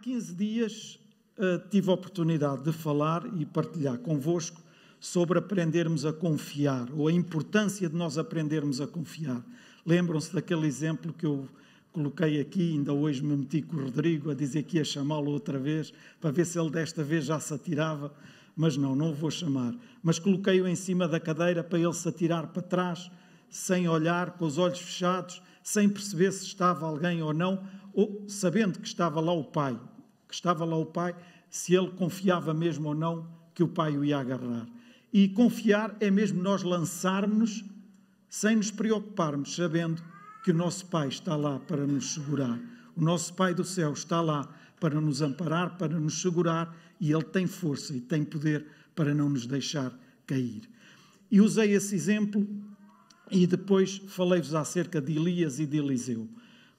15 dias uh, tive a oportunidade de falar e partilhar convosco sobre aprendermos a confiar, ou a importância de nós aprendermos a confiar. Lembram-se daquele exemplo que eu coloquei aqui, ainda hoje me meti com o Rodrigo a dizer que ia chamá-lo outra vez, para ver se ele desta vez já se atirava, mas não, não o vou chamar. Mas coloquei-o em cima da cadeira para ele se atirar para trás, sem olhar, com os olhos fechados, sem perceber se estava alguém ou não, ou sabendo que estava lá o pai, que estava lá o pai, se ele confiava mesmo ou não que o pai o ia agarrar. E confiar é mesmo nós lançarmos sem nos preocuparmos, sabendo que o nosso Pai está lá para nos segurar. O nosso Pai do céu está lá para nos amparar, para nos segurar e Ele tem força e tem poder para não nos deixar cair. E usei esse exemplo e depois falei-vos acerca de Elias e de Eliseu.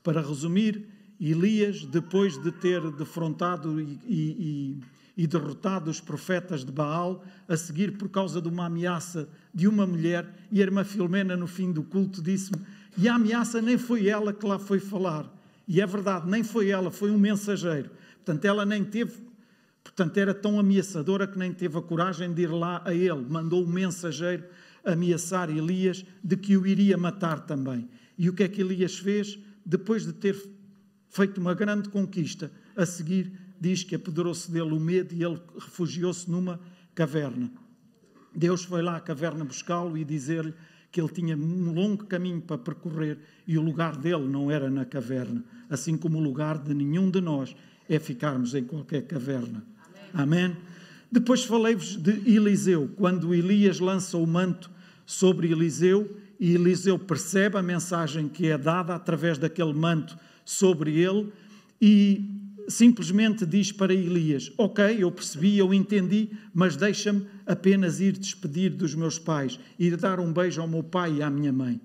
Para resumir, Elias, depois de ter defrontado e, e, e, derrotado os profetas de Baal, a seguir por causa de uma ameaça de uma mulher, e a irmã Filomena, no fim do culto, disse-me: e a ameaça nem foi ela que lá foi falar. E é verdade, nem foi ela, foi um mensageiro. Portanto, ela nem teve, portanto, era tão ameaçadora que nem teve a coragem de ir lá a ele. Mandou um mensageiro ameaçar Elias de que o iria matar também. E o que é que Elias fez? Depois de ter feito uma grande conquista. A seguir, diz que apoderou-se dele o medo e ele refugiou-se numa caverna. Deus foi lá à caverna buscá-lo e dizer-lhe que ele tinha um longo caminho para percorrer e o lugar dele não era na caverna, assim como o lugar de nenhum de nós é ficarmos em qualquer caverna. Amém? Amém? Depois falei-vos de Eliseu, quando Elias lança o manto sobre Eliseu e Eliseu percebe a mensagem que é dada através daquele manto sobre ele e simplesmente diz para Elias: Ok, eu percebi, eu entendi, mas deixa-me apenas ir despedir dos meus pais, ir dar um beijo ao meu pai e à minha mãe.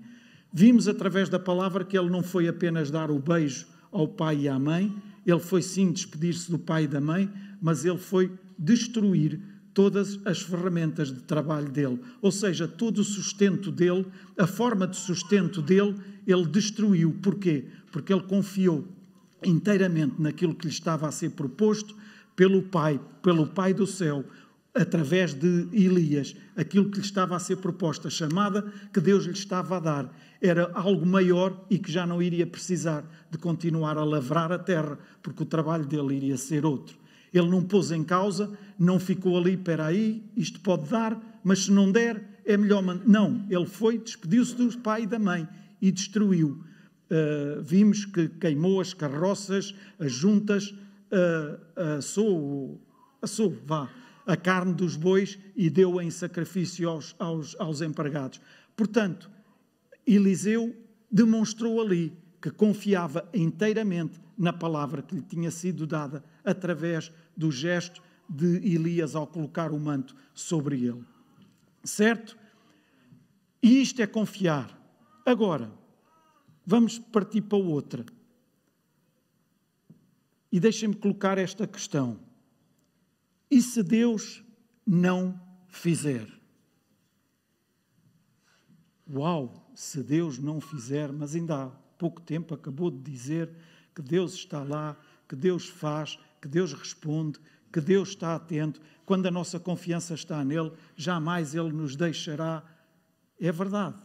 Vimos através da palavra que ele não foi apenas dar o beijo ao pai e à mãe, ele foi sim despedir-se do pai e da mãe, mas ele foi destruir todas as ferramentas de trabalho dele, ou seja, todo o sustento dele, a forma de sustento dele, ele destruiu. Porquê? Porque ele confiou inteiramente naquilo que lhe estava a ser proposto pelo Pai, pelo Pai do céu, através de Elias, aquilo que lhe estava a ser proposto, a chamada que Deus lhe estava a dar, era algo maior e que já não iria precisar de continuar a lavrar a terra, porque o trabalho dele iria ser outro. Ele não pôs em causa, não ficou ali, espera aí, isto pode dar, mas se não der, é melhor. Não, ele foi, despediu-se do pai e da mãe e destruiu. Uh, vimos que queimou as carroças, as juntas, uh, assou, assou, vá, a carne dos bois e deu em sacrifício aos, aos, aos empregados. Portanto, Eliseu demonstrou ali que confiava inteiramente na palavra que lhe tinha sido dada através do gesto de Elias ao colocar o manto sobre ele. Certo? E isto é confiar. Agora, vamos partir para outra. E deixem-me colocar esta questão. E se Deus não fizer? Uau, se Deus não fizer, mas ainda há pouco tempo acabou de dizer que Deus está lá, que Deus faz, que Deus responde, que Deus está atento. Quando a nossa confiança está nele, jamais ele nos deixará. É verdade.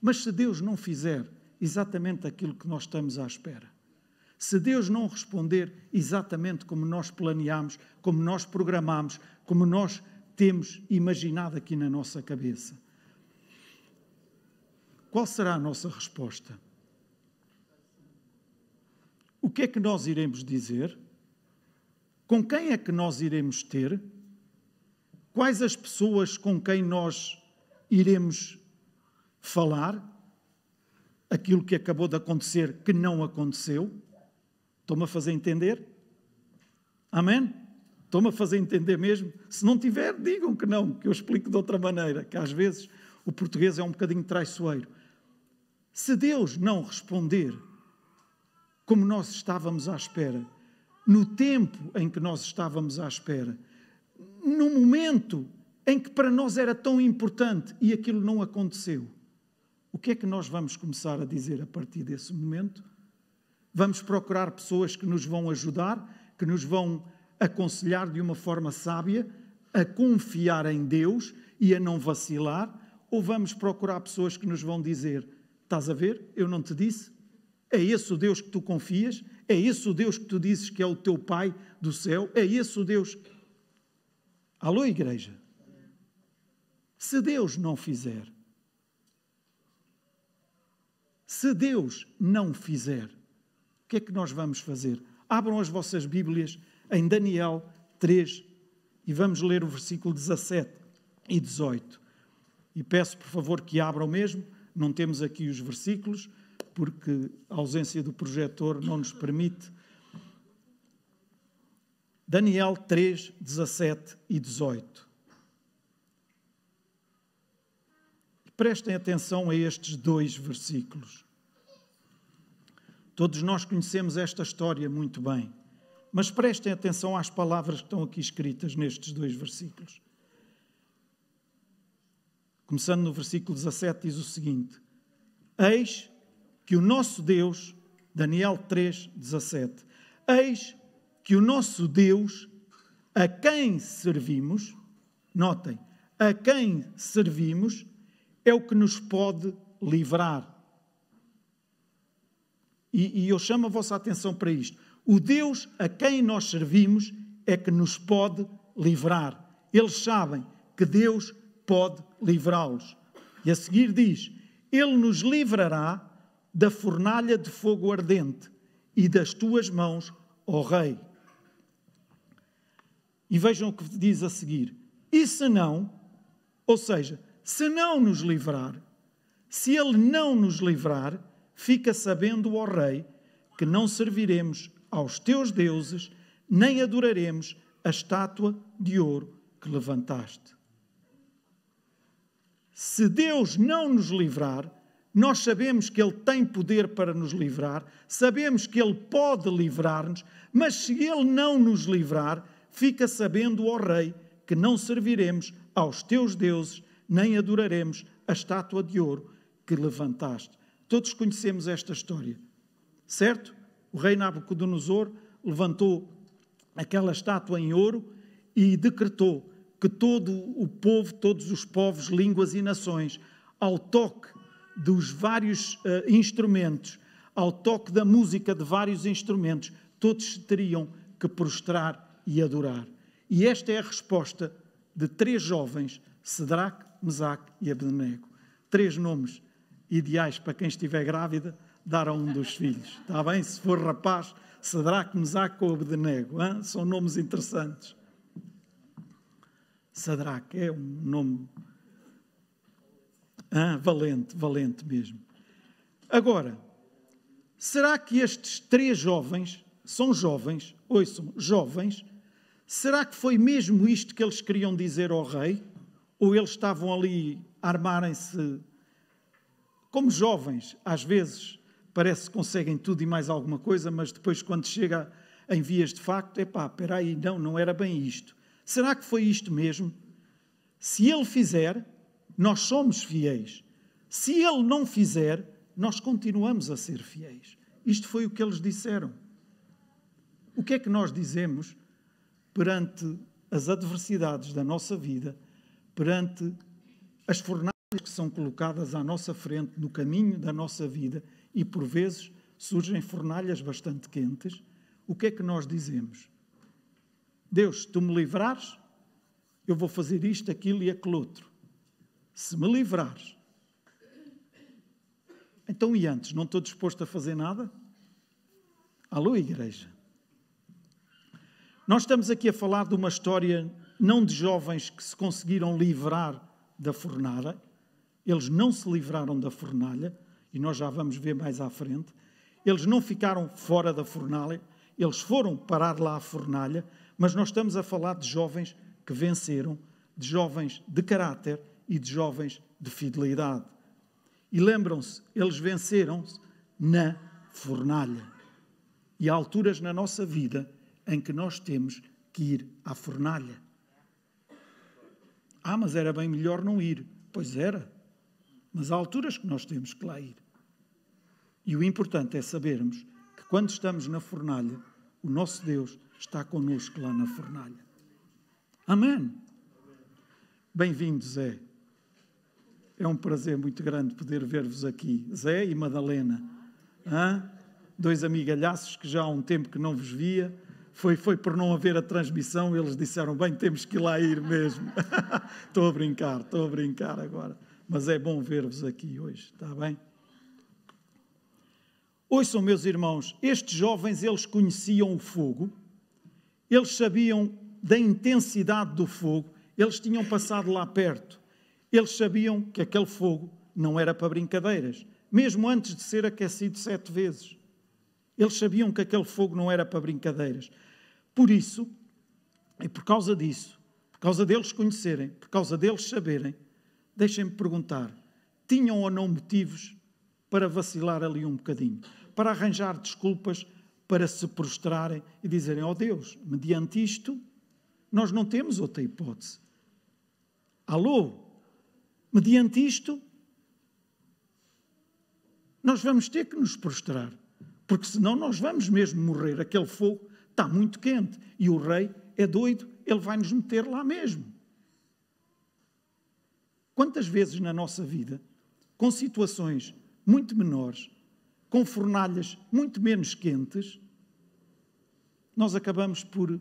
Mas se Deus não fizer exatamente aquilo que nós estamos à espera, se Deus não responder exatamente como nós planeamos, como nós programamos, como nós temos imaginado aqui na nossa cabeça, qual será a nossa resposta? O que é que nós iremos dizer? Com quem é que nós iremos ter? Quais as pessoas com quem nós iremos falar? Aquilo que acabou de acontecer que não aconteceu? Estou-me a fazer entender? Amém? Estou-me a fazer entender mesmo? Se não tiver, digam que não, que eu explico de outra maneira, que às vezes o português é um bocadinho traiçoeiro. Se Deus não responder como nós estávamos à espera, no tempo em que nós estávamos à espera, no momento em que para nós era tão importante e aquilo não aconteceu, o que é que nós vamos começar a dizer a partir desse momento? Vamos procurar pessoas que nos vão ajudar, que nos vão aconselhar de uma forma sábia a confiar em Deus e a não vacilar, ou vamos procurar pessoas que nos vão dizer: Estás a ver? Eu não te disse? É esse o Deus que tu confias? É esse o Deus que tu dizes que é o teu Pai do céu? É esse o Deus. Alô, igreja? Se Deus não fizer, se Deus não fizer, o que é que nós vamos fazer? Abram as vossas Bíblias em Daniel 3 e vamos ler o versículo 17 e 18. E peço, por favor, que abram mesmo. Não temos aqui os versículos, porque a ausência do projetor não nos permite. Daniel 3, 17 e 18. Prestem atenção a estes dois versículos. Todos nós conhecemos esta história muito bem, mas prestem atenção às palavras que estão aqui escritas nestes dois versículos. Começando no versículo 17, diz o seguinte: Eis que o nosso Deus, Daniel 3, 17, eis que o nosso Deus, a quem servimos, notem, a quem servimos, é o que nos pode livrar. E, e eu chamo a vossa atenção para isto. O Deus a quem nós servimos é que nos pode livrar. Eles sabem que Deus pode livrá-los. E a seguir diz: Ele nos livrará da fornalha de fogo ardente e das tuas mãos, ó Rei. E vejam o que diz a seguir: E se não, ou seja, se não nos livrar, se Ele não nos livrar, fica sabendo, ó Rei, que não serviremos aos teus deuses, nem adoraremos a estátua de ouro que levantaste. Se Deus não nos livrar, nós sabemos que Ele tem poder para nos livrar, sabemos que Ele pode livrar-nos, mas se Ele não nos livrar, fica sabendo, ó Rei, que não serviremos aos teus deuses, nem adoraremos a estátua de ouro que levantaste. Todos conhecemos esta história, certo? O rei Nabucodonosor levantou aquela estátua em ouro e decretou que todo o povo, todos os povos, línguas e nações, ao toque dos vários uh, instrumentos, ao toque da música de vários instrumentos, todos teriam que prostrar e adorar. E esta é a resposta de três jovens, Sedraque, Mesaque e Abednego. Três nomes ideais para quem estiver grávida dar a um dos filhos. Está bem? Se for rapaz, Sedraque, Mesaque ou Abednego. São nomes interessantes. Sadraque é um nome ah, valente, valente mesmo. Agora, será que estes três jovens são jovens? Ouçam, jovens. Será que foi mesmo isto que eles queriam dizer ao rei? Ou eles estavam ali a armarem-se como jovens? Às vezes parece que conseguem tudo e mais alguma coisa, mas depois, quando chega em vias de facto, epá, espera aí, não, não era bem isto. Será que foi isto mesmo? Se ele fizer, nós somos fiéis. Se ele não fizer, nós continuamos a ser fiéis. Isto foi o que eles disseram. O que é que nós dizemos perante as adversidades da nossa vida, perante as fornalhas que são colocadas à nossa frente no caminho da nossa vida e por vezes surgem fornalhas bastante quentes? O que é que nós dizemos? Deus, tu me livrares, eu vou fazer isto, aquilo e aquele outro se me livrares. Então, e antes, não estou disposto a fazer nada? Alô, igreja. Nós estamos aqui a falar de uma história não de jovens que se conseguiram livrar da fornalha, eles não se livraram da fornalha, e nós já vamos ver mais à frente. Eles não ficaram fora da fornalha, eles foram parar lá a fornalha, mas nós estamos a falar de jovens que venceram, de jovens de caráter e de jovens de fidelidade. E lembram-se, eles venceram-se na fornalha. E há alturas na nossa vida em que nós temos que ir à fornalha. Ah, mas era bem melhor não ir. Pois era. Mas há alturas que nós temos que lá ir. E o importante é sabermos que quando estamos na fornalha, o nosso Deus está connosco lá na fornalha. Amém. Bem-vindo, Zé. É um prazer muito grande poder ver-vos aqui. Zé e Madalena. Hã? Dois amigalhaços que já há um tempo que não vos via. Foi, foi por não haver a transmissão, eles disseram, bem, temos que ir lá ir mesmo. estou a brincar, estou a brincar agora. Mas é bom ver-vos aqui hoje, está bem? Ouçam, meus irmãos, estes jovens, eles conheciam o fogo, eles sabiam da intensidade do fogo, eles tinham passado lá perto, eles sabiam que aquele fogo não era para brincadeiras, mesmo antes de ser aquecido sete vezes. Eles sabiam que aquele fogo não era para brincadeiras. Por isso, e por causa disso, por causa deles conhecerem, por causa deles saberem, deixem-me perguntar: tinham ou não motivos para vacilar ali um bocadinho, para arranjar desculpas para se prostrarem e dizerem: oh Deus, mediante isto, nós não temos outra hipótese. Alô? Mediante isto, nós vamos ter que nos prostrar, porque senão nós vamos mesmo morrer. Aquele fogo está muito quente e o rei é doido, ele vai nos meter lá mesmo. Quantas vezes na nossa vida, com situações muito menores, com fornalhas muito menos quentes, nós acabamos por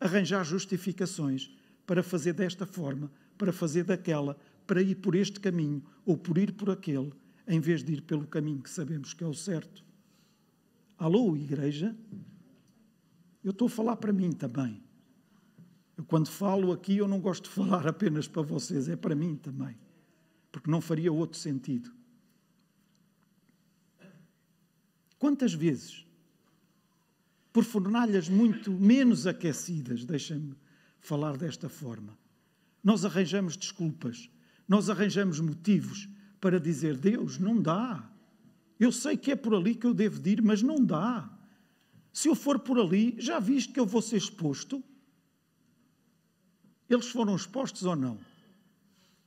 arranjar justificações para fazer desta forma, para fazer daquela, para ir por este caminho ou por ir por aquele, em vez de ir pelo caminho que sabemos que é o certo. Alô, igreja? Eu estou a falar para mim também. Eu, quando falo aqui, eu não gosto de falar apenas para vocês, é para mim também. Porque não faria outro sentido. Quantas vezes, por fornalhas muito menos aquecidas, deixem-me falar desta forma, nós arranjamos desculpas, nós arranjamos motivos para dizer: Deus, não dá. Eu sei que é por ali que eu devo ir, mas não dá. Se eu for por ali, já viste que eu vou ser exposto? Eles foram expostos ou não?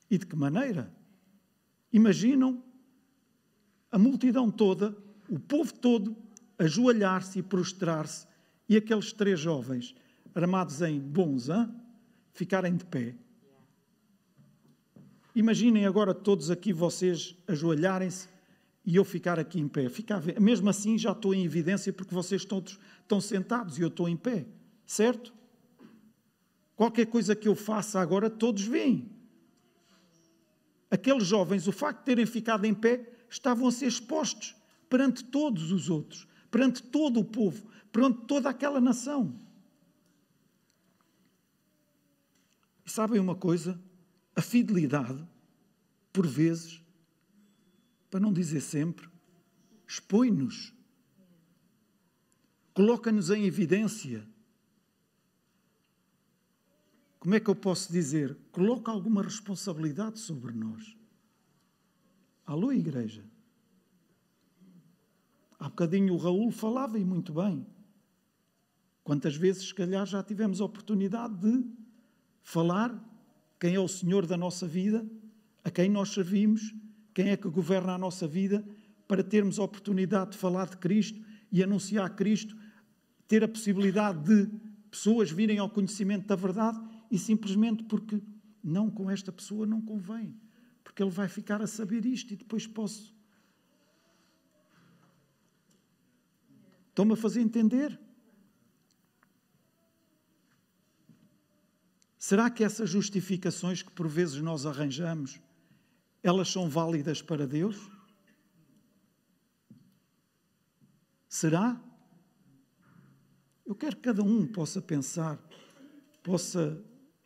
E de que maneira? Imaginam a multidão toda o povo todo ajoelhar-se e prostrar-se e aqueles três jovens, armados em hein, ficarem de pé. Imaginem agora todos aqui vocês ajoelharem-se e eu ficar aqui em pé. Mesmo assim já estou em evidência porque vocês todos estão sentados e eu estou em pé, certo? Qualquer coisa que eu faça agora, todos veem. Aqueles jovens, o facto de terem ficado em pé, estavam a ser expostos perante todos os outros, perante todo o povo, perante toda aquela nação. E sabem uma coisa? A fidelidade, por vezes, para não dizer sempre, expõe-nos, coloca-nos em evidência. Como é que eu posso dizer? Coloca alguma responsabilidade sobre nós. Alô, igreja? Há bocadinho o Raul falava e muito bem. Quantas vezes, se calhar, já tivemos a oportunidade de falar quem é o Senhor da nossa vida, a quem nós servimos, quem é que governa a nossa vida, para termos a oportunidade de falar de Cristo e anunciar Cristo, ter a possibilidade de pessoas virem ao conhecimento da verdade e simplesmente porque não com esta pessoa não convém, porque ele vai ficar a saber isto e depois posso Estão-me a fazer entender? Será que essas justificações que por vezes nós arranjamos, elas são válidas para Deus? Será? Eu quero que cada um possa pensar, possa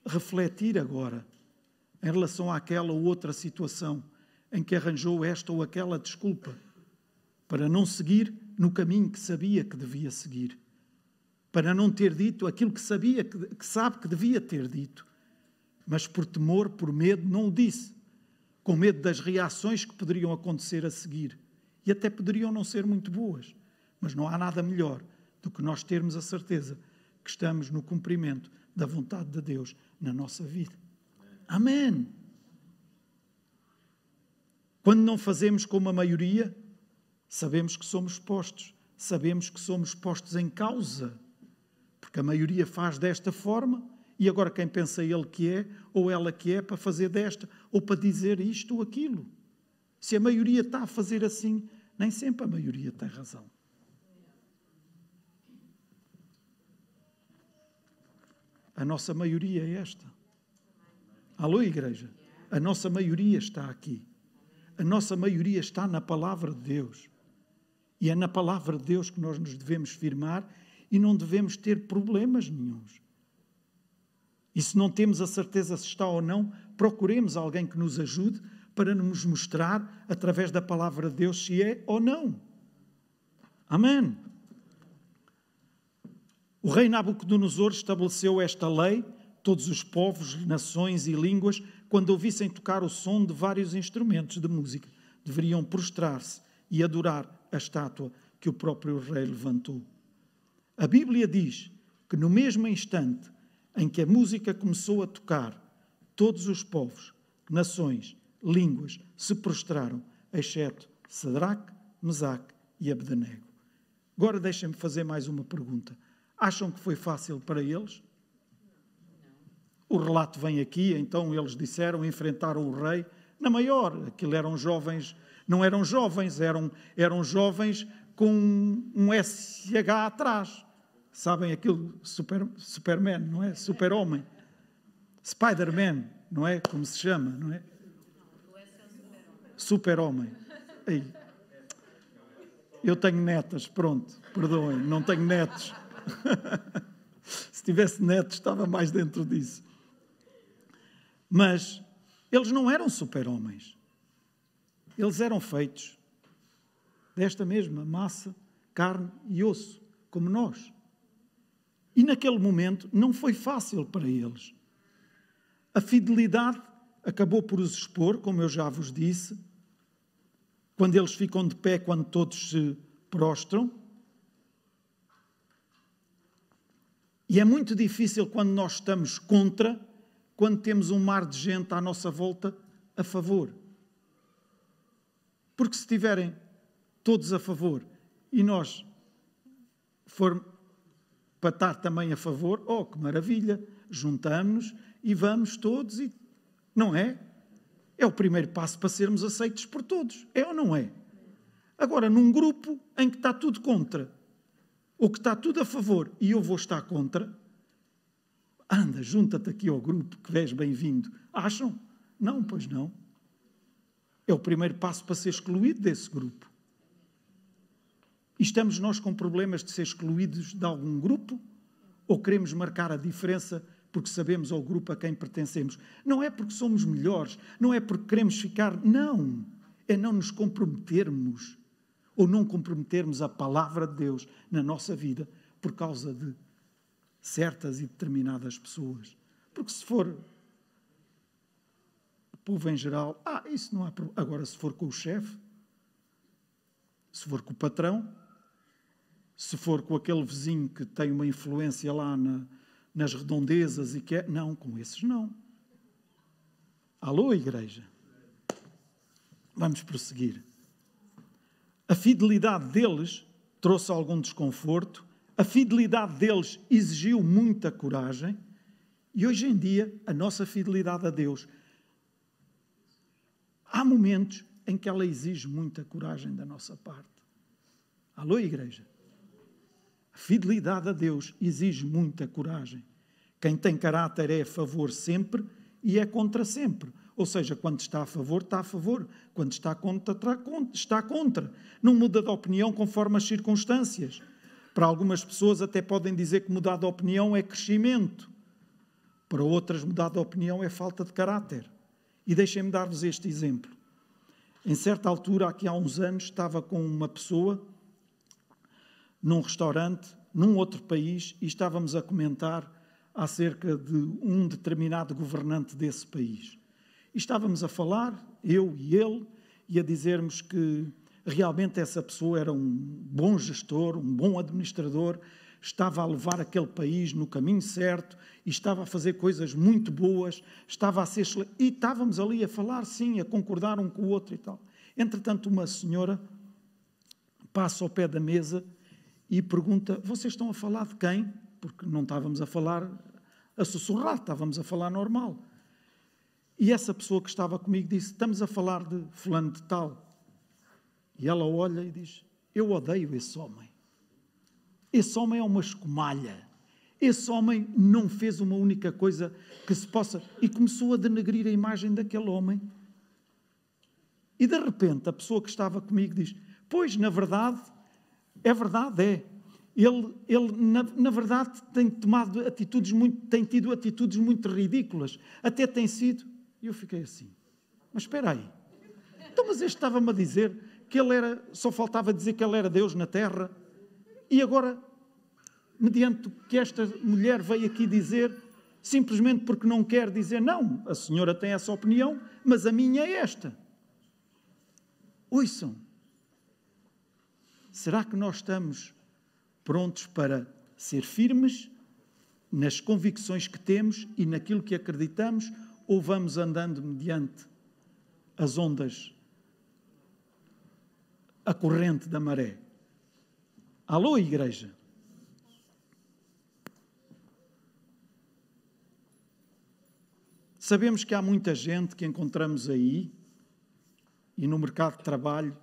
refletir agora em relação àquela ou outra situação em que arranjou esta ou aquela desculpa para não seguir no caminho que sabia que devia seguir, para não ter dito aquilo que sabia, que, sabe que devia ter dito, mas por temor, por medo, não o disse, com medo das reações que poderiam acontecer a seguir. E até poderiam não ser muito boas, mas não há nada melhor do que nós termos a certeza que estamos no cumprimento da vontade de Deus na nossa vida. Amém. Quando não fazemos como a maioria, Sabemos que somos postos, sabemos que somos postos em causa, Porque a maioria faz desta forma e agora quem pensa ele que é ou ela que é para fazer desta ou para dizer isto ou aquilo. Se a maioria está a fazer assim, nem sempre a maioria tem razão. A nossa maioria é esta. Alô, igreja? A nossa maioria está aqui. A nossa maioria está na palavra de Deus. E é na palavra de Deus que nós nos devemos firmar e não devemos ter problemas nenhums. E se não temos a certeza se está ou não, procuremos alguém que nos ajude para nos mostrar, através da palavra de Deus, se é ou não. Amém. O rei Nabucodonosor estabeleceu esta lei, todos os povos, nações e línguas, quando ouvissem tocar o som de vários instrumentos de música, deveriam prostrar-se e adorar a estátua que o próprio rei levantou. A Bíblia diz que no mesmo instante em que a música começou a tocar, todos os povos, nações, línguas se prostraram, exceto Sadraque, Mesaque e Abdenego. Agora deixem-me fazer mais uma pergunta. Acham que foi fácil para eles? O relato vem aqui, então eles disseram, enfrentaram o rei. Na maior, aquilo eram jovens, não eram jovens, eram, eram jovens com um SH atrás. Sabem aquilo, super, Superman, não é? Super-homem. Spider-Man, não é? Como se chama, não é? Super-homem. Eu tenho netas, pronto, perdoem, não tenho netos. Se tivesse netos, estava mais dentro disso. Mas eles não eram super-homens. Eles eram feitos desta mesma massa, carne e osso, como nós. E naquele momento não foi fácil para eles. A fidelidade acabou por os expor, como eu já vos disse, quando eles ficam de pé, quando todos se prostram. E é muito difícil quando nós estamos contra, quando temos um mar de gente à nossa volta a favor. Porque se estiverem todos a favor e nós for para estar também a favor, oh, que maravilha, juntamos-nos e vamos todos e não é? É o primeiro passo para sermos aceitos por todos, é ou não é? Agora, num grupo em que está tudo contra, ou que está tudo a favor e eu vou estar contra, anda, junta-te aqui ao grupo que és bem-vindo. Acham? Não, pois não. É o primeiro passo para ser excluído desse grupo. Estamos nós com problemas de ser excluídos de algum grupo? Ou queremos marcar a diferença porque sabemos ao grupo a quem pertencemos? Não é porque somos melhores, não é porque queremos ficar. Não! É não nos comprometermos ou não comprometermos a palavra de Deus na nossa vida por causa de certas e determinadas pessoas. Porque se for o povo em geral, ah, isso não há problema. Agora, se for com o chefe, se for com o patrão, se for com aquele vizinho que tem uma influência lá na, nas redondezas e que é. Não, com esses não. Alô, igreja? Vamos prosseguir. A fidelidade deles trouxe algum desconforto, a fidelidade deles exigiu muita coragem, e hoje em dia a nossa fidelidade a Deus há momentos em que ela exige muita coragem da nossa parte. Alô, igreja? A fidelidade a Deus exige muita coragem. Quem tem caráter é a favor sempre e é contra sempre. Ou seja, quando está a favor, está a favor. Quando está contra, está contra. Não muda de opinião conforme as circunstâncias. Para algumas pessoas, até podem dizer que mudar de opinião é crescimento. Para outras, mudar de opinião é falta de caráter. E deixem-me dar-vos este exemplo. Em certa altura, aqui há uns anos, estava com uma pessoa num restaurante, num outro país, e estávamos a comentar acerca de um determinado governante desse país. E estávamos a falar, eu e ele, e a dizermos que realmente essa pessoa era um bom gestor, um bom administrador, estava a levar aquele país no caminho certo e estava a fazer coisas muito boas, estava a ser. E estávamos ali a falar, sim, a concordar um com o outro e tal. Entretanto, uma senhora passa ao pé da mesa e pergunta: Vocês estão a falar de quem? porque não estávamos a falar a sussurrar, estávamos a falar normal. E essa pessoa que estava comigo disse: Estamos a falar de fulano de tal. E ela olha e diz: Eu odeio esse homem. Esse homem é uma escumalha. Esse homem não fez uma única coisa que se possa. E começou a denegrir a imagem daquele homem. E de repente a pessoa que estava comigo diz: Pois, na verdade, é verdade, é. Ele, ele na, na, verdade, tem tomado atitudes muito, tem tido atitudes muito ridículas. Até tem sido. E eu fiquei assim. Mas espera aí. Então, mas este estava-me a dizer que ele era, só faltava dizer que ele era Deus na terra. E agora mediante o que esta mulher veio aqui dizer, simplesmente porque não quer dizer, não, a senhora tem essa opinião, mas a minha é esta. Ouçam. Será que nós estamos prontos para ser firmes nas convicções que temos e naquilo que acreditamos, ou vamos andando mediante as ondas, a corrente da maré? Alô, igreja? Sabemos que há muita gente que encontramos aí e no mercado de trabalho,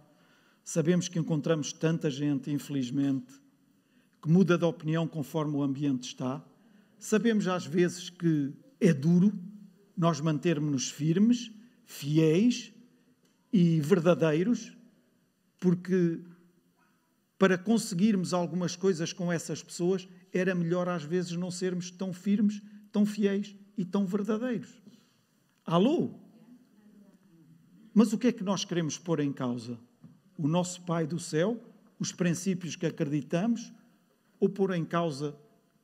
sabemos que encontramos tanta gente, infelizmente, que muda de opinião conforme o ambiente está. Sabemos às vezes que é duro nós mantermos-nos firmes, fiéis e verdadeiros, porque para conseguirmos algumas coisas com essas pessoas era melhor às vezes não sermos tão firmes, tão fiéis e tão verdadeiros. Alô? Mas o que é que nós queremos pôr em causa? O nosso Pai do céu, os princípios que acreditamos, ou pôr em causa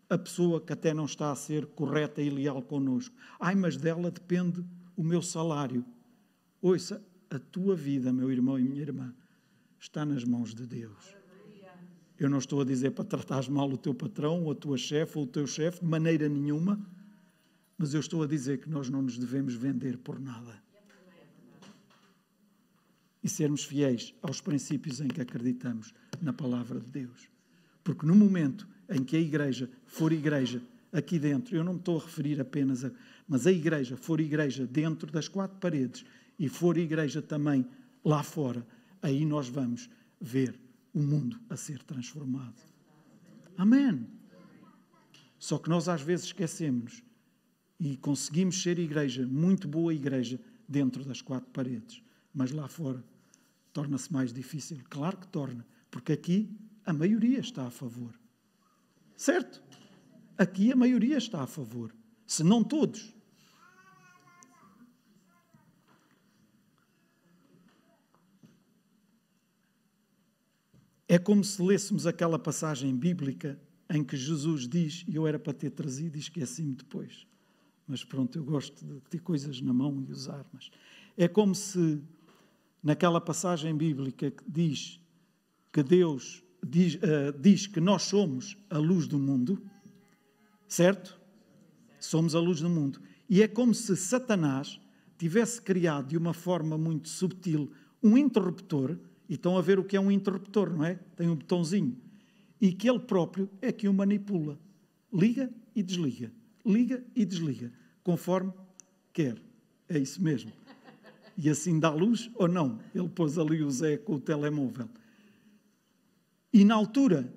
a pessoa que até não está a ser correta e leal connosco? Ai, mas dela depende o meu salário. Ouça, a tua vida, meu irmão e minha irmã, está nas mãos de Deus. Eu não estou a dizer para tratares mal o teu patrão, ou a tua chefe, ou o teu chefe, de maneira nenhuma. Mas eu estou a dizer que nós não nos devemos vender por nada. E sermos fiéis aos princípios em que acreditamos na palavra de Deus. Porque no momento em que a igreja for igreja aqui dentro, eu não me estou a referir apenas a. Mas a igreja for igreja dentro das quatro paredes e for igreja também lá fora, aí nós vamos ver o mundo a ser transformado. Amém. Só que nós às vezes esquecemos e conseguimos ser igreja, muito boa igreja, dentro das quatro paredes. Mas lá fora torna-se mais difícil. Claro que torna, porque aqui a maioria está a favor. Certo? Aqui a maioria está a favor, se não todos. É como se lêssemos aquela passagem bíblica em que Jesus diz, e eu era para ter trazido e esqueci-me depois mas pronto, eu gosto de ter coisas na mão e usar. Mas é como se naquela passagem bíblica que diz que Deus diz, uh, diz que nós somos a luz do mundo, certo? Somos a luz do mundo. E é como se Satanás tivesse criado de uma forma muito subtil um interruptor, e estão a ver o que é um interruptor, não é? Tem um botãozinho. E que ele próprio é que o manipula. Liga e desliga liga e desliga, conforme quer. É isso mesmo. E assim dá luz ou não? Ele pôs ali o Zé com o telemóvel. E na altura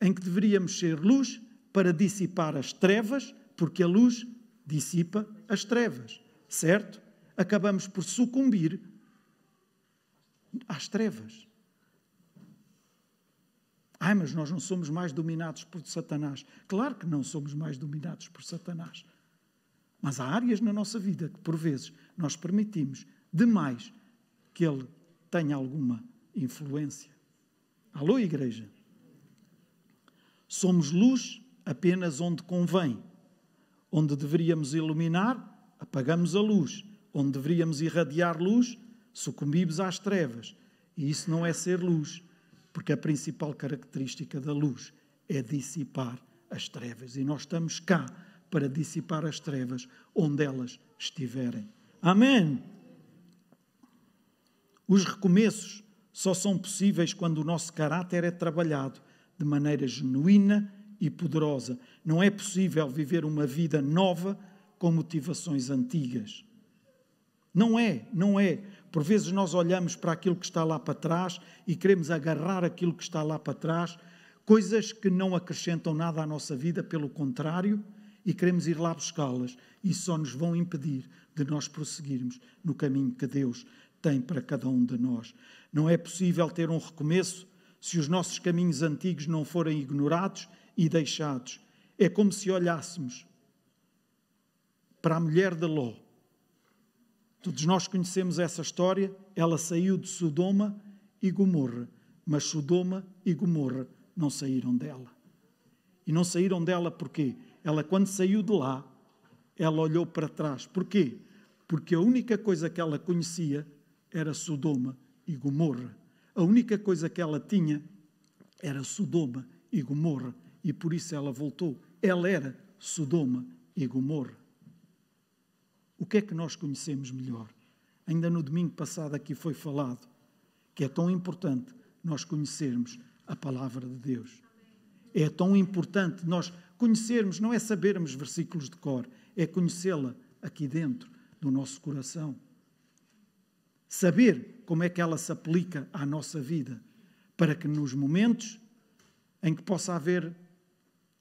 em que deveríamos ser luz para dissipar as trevas, porque a luz dissipa as trevas, certo? Acabamos por sucumbir às trevas. Ai, mas nós não somos mais dominados por Satanás. Claro que não somos mais dominados por Satanás. Mas há áreas na nossa vida que, por vezes, nós permitimos demais que ele tenha alguma influência. Alô, igreja? Somos luz apenas onde convém. Onde deveríamos iluminar, apagamos a luz. Onde deveríamos irradiar luz, sucumbimos às trevas. E isso não é ser luz porque a principal característica da luz é dissipar as trevas. E nós estamos cá para dissipar as trevas onde elas estiverem. Amém. Os recomeços só são possíveis quando o nosso caráter é trabalhado de maneira genuína e poderosa. Não é possível viver uma vida nova com motivações antigas. Não é, não é. Por vezes nós olhamos para aquilo que está lá para trás e queremos agarrar aquilo que está lá para trás, coisas que não acrescentam nada à nossa vida, pelo contrário, e queremos ir lá buscá-las e só nos vão impedir de nós prosseguirmos no caminho que Deus tem para cada um de nós. Não é possível ter um recomeço se os nossos caminhos antigos não forem ignorados e deixados. É como se olhássemos para a mulher de Ló. Todos nós conhecemos essa história. Ela saiu de Sodoma e Gomorra, mas Sodoma e Gomorra não saíram dela. E não saíram dela porquê? Ela, quando saiu de lá, ela olhou para trás. Porquê? Porque a única coisa que ela conhecia era Sodoma e Gomorra. A única coisa que ela tinha era Sodoma e Gomorra. E por isso ela voltou. Ela era Sodoma e Gomorra. O que é que nós conhecemos melhor? Ainda no domingo passado aqui foi falado que é tão importante nós conhecermos a palavra de Deus. É tão importante nós conhecermos, não é sabermos versículos de cor, é conhecê-la aqui dentro do nosso coração. Saber como é que ela se aplica à nossa vida, para que nos momentos em que possa haver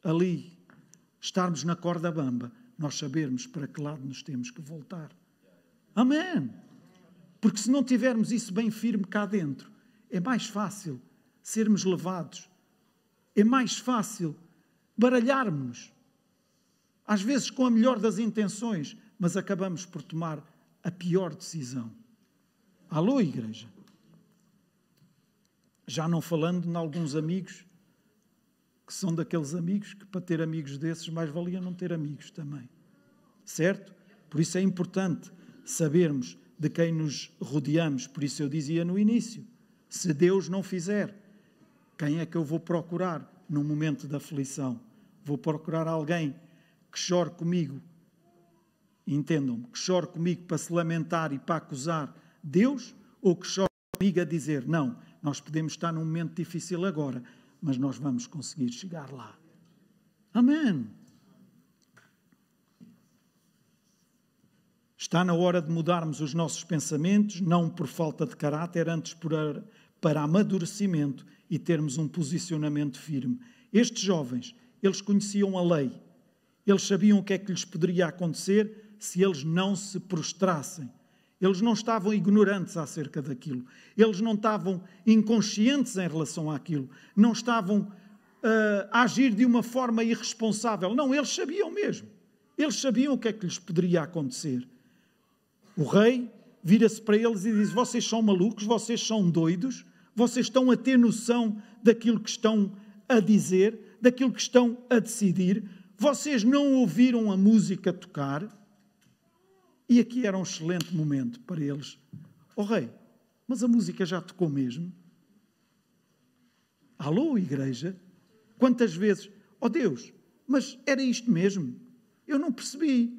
ali, estarmos na corda bamba, nós sabermos para que lado nos temos que voltar. Amém! Porque se não tivermos isso bem firme cá dentro, é mais fácil sermos levados, é mais fácil baralharmos, às vezes com a melhor das intenções, mas acabamos por tomar a pior decisão. Alô, igreja? Já não falando em alguns amigos que são daqueles amigos que, para ter amigos desses, mais valia não ter amigos também. Certo? Por isso é importante sabermos de quem nos rodeamos. Por isso eu dizia no início: se Deus não fizer, quem é que eu vou procurar num momento de aflição? Vou procurar alguém que chore comigo. Entendam-me, que chore comigo para se lamentar e para acusar Deus ou que chore comigo a dizer: não, nós podemos estar num momento difícil agora, mas nós vamos conseguir chegar lá. Amém. Está na hora de mudarmos os nossos pensamentos, não por falta de caráter, antes por, para amadurecimento e termos um posicionamento firme. Estes jovens, eles conheciam a lei, eles sabiam o que é que lhes poderia acontecer se eles não se prostrassem. Eles não estavam ignorantes acerca daquilo. Eles não estavam inconscientes em relação àquilo. Não estavam uh, a agir de uma forma irresponsável. Não, eles sabiam mesmo. Eles sabiam o que é que lhes poderia acontecer. O rei vira-se para eles e diz: Vocês são malucos, vocês são doidos, vocês estão a ter noção daquilo que estão a dizer, daquilo que estão a decidir. Vocês não ouviram a música tocar. E aqui era um excelente momento para eles. Oh rei, mas a música já tocou mesmo? Alô, igreja? Quantas vezes? Oh Deus, mas era isto mesmo? Eu não percebi.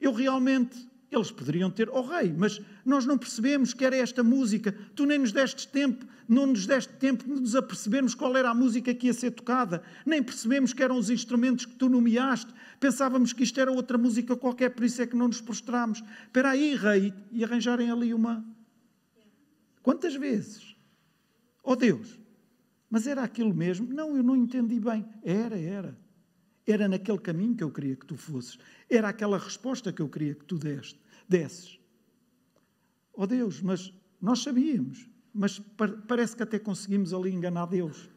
Eu realmente eles poderiam ter, oh rei, mas nós não percebemos que era esta música, tu nem nos deste tempo, não nos deste tempo de nos apercebermos qual era a música que ia ser tocada, nem percebemos que eram os instrumentos que tu nomeaste, pensávamos que isto era outra música qualquer, por isso é que não nos prostramos. Espera aí, rei, e arranjarem ali uma. Quantas vezes? Oh Deus, mas era aquilo mesmo? Não, eu não entendi bem. Era, era. Era naquele caminho que eu queria que tu fosses. Era aquela resposta que eu queria que tu deste, desses. Oh Deus, mas nós sabíamos, mas parece que até conseguimos ali enganar Deus.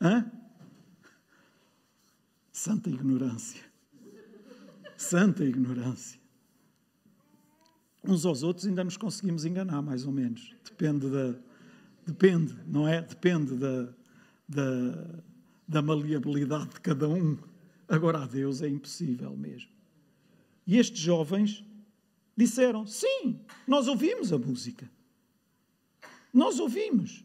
Hã? Santa ignorância. Santa ignorância. Uns aos outros ainda nos conseguimos enganar, mais ou menos. Depende da. Depende, não é? Depende da, da da maleabilidade de cada um. Agora a Deus é impossível mesmo. E estes jovens disseram: Sim, nós ouvimos a música. Nós ouvimos.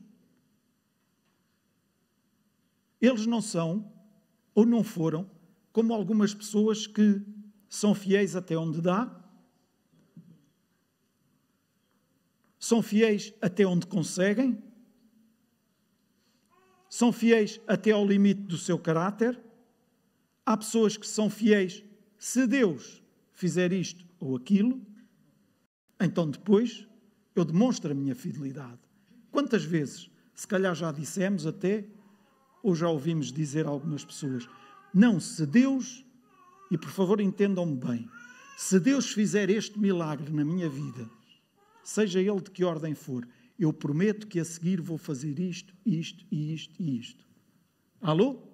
Eles não são, ou não foram, como algumas pessoas que são fiéis até onde dá, são fiéis até onde conseguem, são fiéis até ao limite do seu caráter, há pessoas que são fiéis. Se Deus fizer isto ou aquilo, então depois eu demonstro a minha fidelidade. Quantas vezes, se calhar já dissemos até, ou já ouvimos dizer algumas pessoas, não, se Deus, e por favor entendam-me bem, se Deus fizer este milagre na minha vida, seja ele de que ordem for, eu prometo que a seguir vou fazer isto, isto isto e isto. Alô?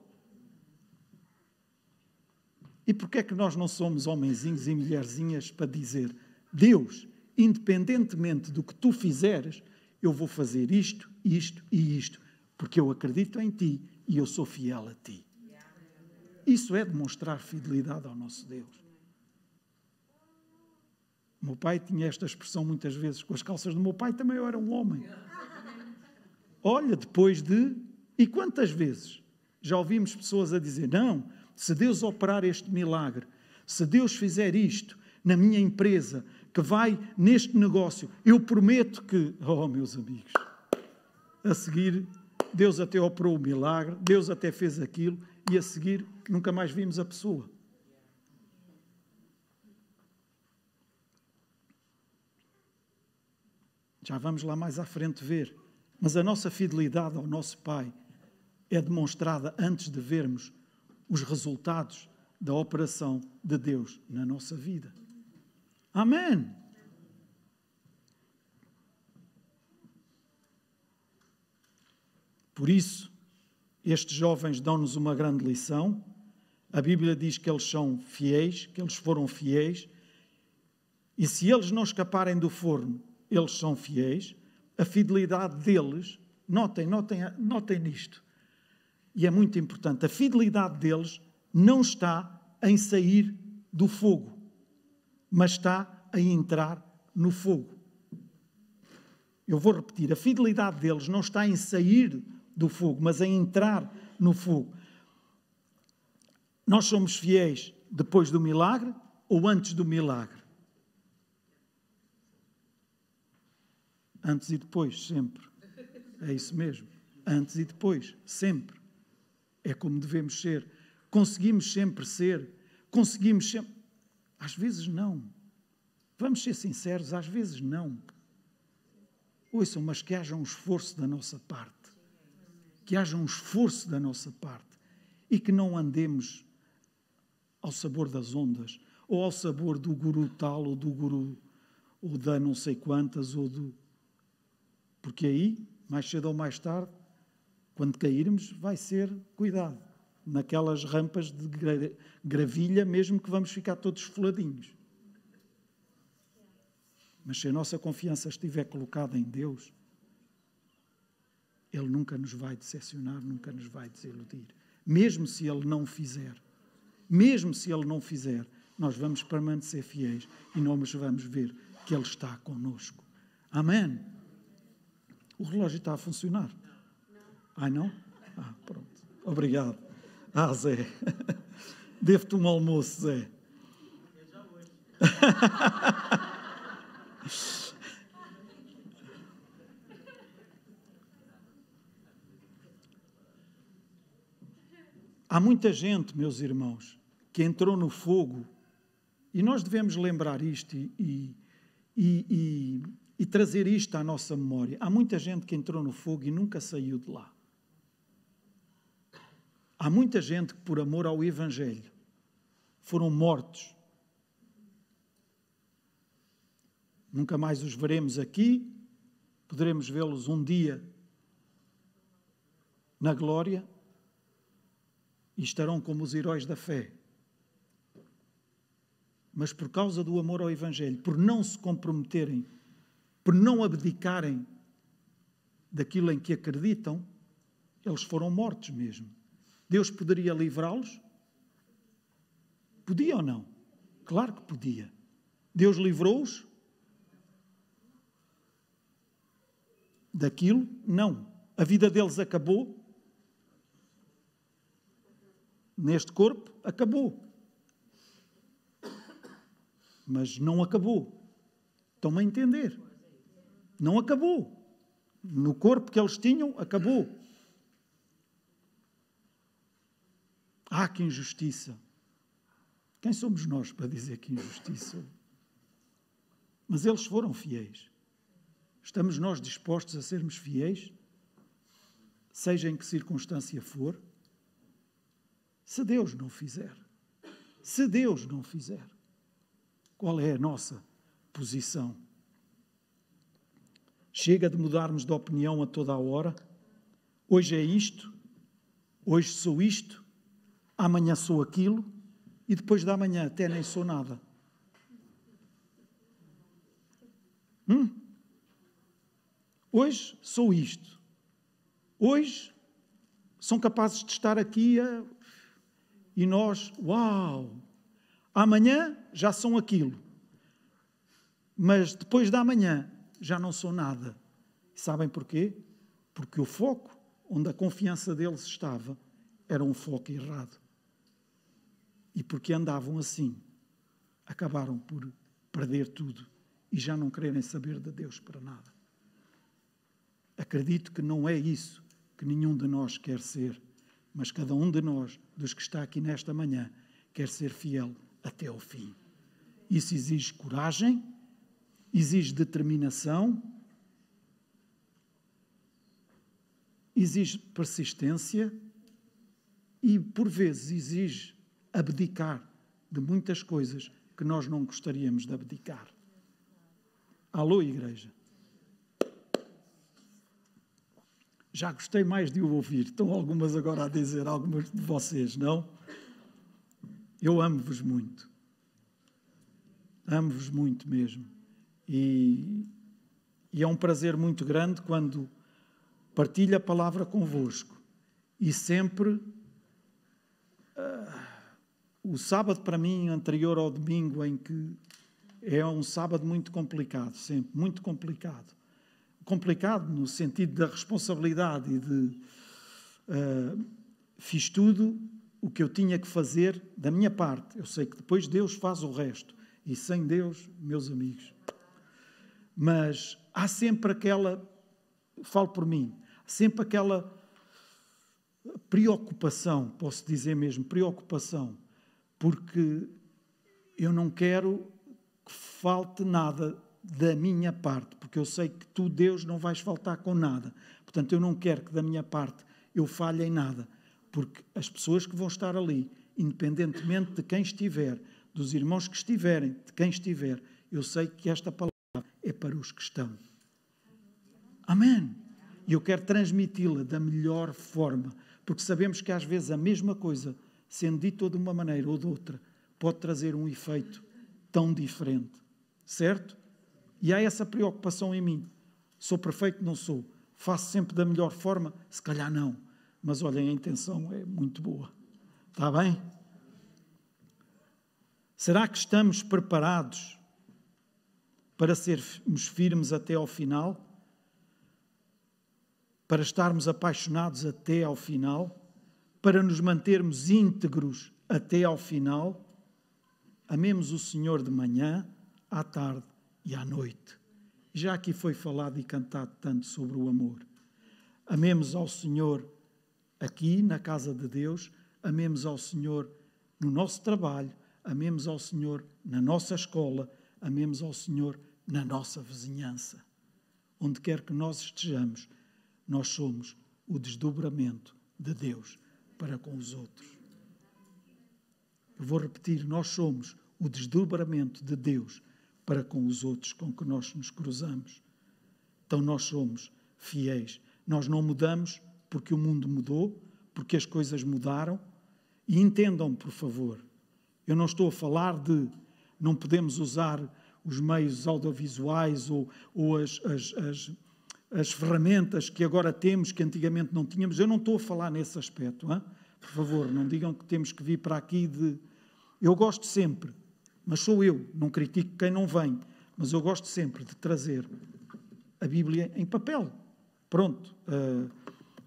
E porquê é que nós não somos homenzinhos e mulherzinhas para dizer, Deus, independentemente do que tu fizeres, eu vou fazer isto, isto e isto, porque eu acredito em ti e eu sou fiel a ti. Isso é demonstrar fidelidade ao nosso Deus. O meu pai tinha esta expressão muitas vezes com as calças do meu pai, também eu era um homem. Olha, depois de. E quantas vezes já ouvimos pessoas a dizer: não, se Deus operar este milagre, se Deus fizer isto na minha empresa, que vai neste negócio, eu prometo que. Oh, meus amigos, a seguir, Deus até operou o milagre, Deus até fez aquilo, e a seguir nunca mais vimos a pessoa. Já vamos lá mais à frente ver. Mas a nossa fidelidade ao nosso Pai é demonstrada antes de vermos os resultados da operação de Deus na nossa vida. Amém. Por isso, estes jovens dão-nos uma grande lição. A Bíblia diz que eles são fiéis, que eles foram fiéis. E se eles não escaparem do forno, eles são fiéis. A fidelidade deles, notem, notem, notem nisto, e é muito importante, a fidelidade deles não está em sair do fogo, mas está em entrar no fogo. Eu vou repetir, a fidelidade deles não está em sair do fogo, mas em entrar no fogo. Nós somos fiéis depois do milagre ou antes do milagre? Antes e depois, sempre. É isso mesmo. Antes e depois, sempre. É como devemos ser. Conseguimos sempre ser. Conseguimos sempre. Às vezes não. Vamos ser sinceros, às vezes não. Ouçam, mas que haja um esforço da nossa parte. Que haja um esforço da nossa parte. E que não andemos ao sabor das ondas, ou ao sabor do guru tal, ou do guru, ou da não sei quantas, ou do. Porque aí, mais cedo ou mais tarde, quando cairmos, vai ser cuidado. Naquelas rampas de gravilha, mesmo que vamos ficar todos esfoladinhos. Mas se a nossa confiança estiver colocada em Deus, Ele nunca nos vai decepcionar, nunca nos vai desiludir. Mesmo se Ele não fizer, mesmo se Ele não fizer, nós vamos permanecer fiéis e nós vamos ver que Ele está conosco. Amém. O relógio está a funcionar. Ai, não? Ah, pronto. Obrigado. Ah, Zé. Devo-te um almoço, Zé. Há muita gente, meus irmãos, que entrou no fogo, e nós devemos lembrar isto e, e, e, e, trazer isto à nossa memória. Há muita gente que entrou no fogo e nunca saiu de lá. Há muita gente que, por amor ao Evangelho, foram mortos. Nunca mais os veremos aqui, poderemos vê-los um dia na glória e estarão como os heróis da fé. Mas por causa do amor ao Evangelho, por não se comprometerem, por não abdicarem daquilo em que acreditam, eles foram mortos mesmo. Deus poderia livrá-los? Podia ou não? Claro que podia. Deus livrou-os daquilo? Não. A vida deles acabou? Neste corpo, acabou. Mas não acabou. Estão-me a entender? Não acabou. No corpo que eles tinham, acabou. Ah, que injustiça! Quem somos nós para dizer que injustiça? Mas eles foram fiéis. Estamos nós dispostos a sermos fiéis? Seja em que circunstância for? Se Deus não fizer, se Deus não fizer, qual é a nossa posição? Chega de mudarmos de opinião a toda a hora? Hoje é isto, hoje sou isto, amanhã sou aquilo e depois da manhã até nem sou nada. Hum? Hoje sou isto. Hoje são capazes de estar aqui a... e nós, uau! Amanhã já são aquilo. Mas depois da manhã já não sou nada. sabem porquê? Porque o foco onde a confiança deles estava era um foco errado. E porque andavam assim, acabaram por perder tudo e já não quererem saber de Deus para nada. Acredito que não é isso que nenhum de nós quer ser, mas cada um de nós, dos que está aqui nesta manhã, quer ser fiel até ao fim. Isso exige coragem, exige determinação, exige persistência e, por vezes, exige abdicar de muitas coisas que nós não gostaríamos de abdicar. Alô, igreja. Já gostei mais de o ouvir. Estão algumas agora a dizer, algumas de vocês, não? Eu amo-vos muito. Amo-vos muito mesmo. E, e é um prazer muito grande quando partilho a palavra convosco. E sempre. O sábado, para mim, anterior ao domingo, em que é um sábado muito complicado, sempre, muito complicado. Complicado no sentido da responsabilidade e de. Uh, fiz tudo o que eu tinha que fazer da minha parte. Eu sei que depois Deus faz o resto. E sem Deus, meus amigos. Mas há sempre aquela. Falo por mim. Sempre aquela preocupação, posso dizer mesmo, preocupação porque eu não quero que falte nada da minha parte, porque eu sei que tu, Deus, não vais faltar com nada. Portanto, eu não quero que da minha parte eu falhe em nada, porque as pessoas que vão estar ali, independentemente de quem estiver, dos irmãos que estiverem, de quem estiver, eu sei que esta palavra é para os que estão. Amém. E eu quero transmiti-la da melhor forma, porque sabemos que às vezes a mesma coisa sendo dito de uma maneira ou de outra, pode trazer um efeito tão diferente. Certo? E há essa preocupação em mim. Sou perfeito? Não sou. Faço sempre da melhor forma? Se calhar não. Mas olhem, a intenção é muito boa. Está bem? Será que estamos preparados para sermos firmes até ao final? Para estarmos apaixonados até ao final? Para nos mantermos íntegros até ao final, amemos o Senhor de manhã, à tarde e à noite. Já aqui foi falado e cantado tanto sobre o amor. Amemos ao Senhor aqui na casa de Deus, amemos ao Senhor no nosso trabalho, amemos ao Senhor na nossa escola, amemos ao Senhor na nossa vizinhança. Onde quer que nós estejamos, nós somos o desdobramento de Deus para com os outros. Eu vou repetir: nós somos o desdobramento de Deus para com os outros com que nós nos cruzamos. Então nós somos fiéis. Nós não mudamos porque o mundo mudou, porque as coisas mudaram. E entendam, por favor, eu não estou a falar de não podemos usar os meios audiovisuais ou, ou as, as, as, as ferramentas que agora temos, que antigamente não tínhamos. Eu não estou a falar nesse aspecto. Hein? Por favor, não digam que temos que vir para aqui de. Eu gosto sempre, mas sou eu, não critico quem não vem, mas eu gosto sempre de trazer a Bíblia em papel. Pronto. Uh,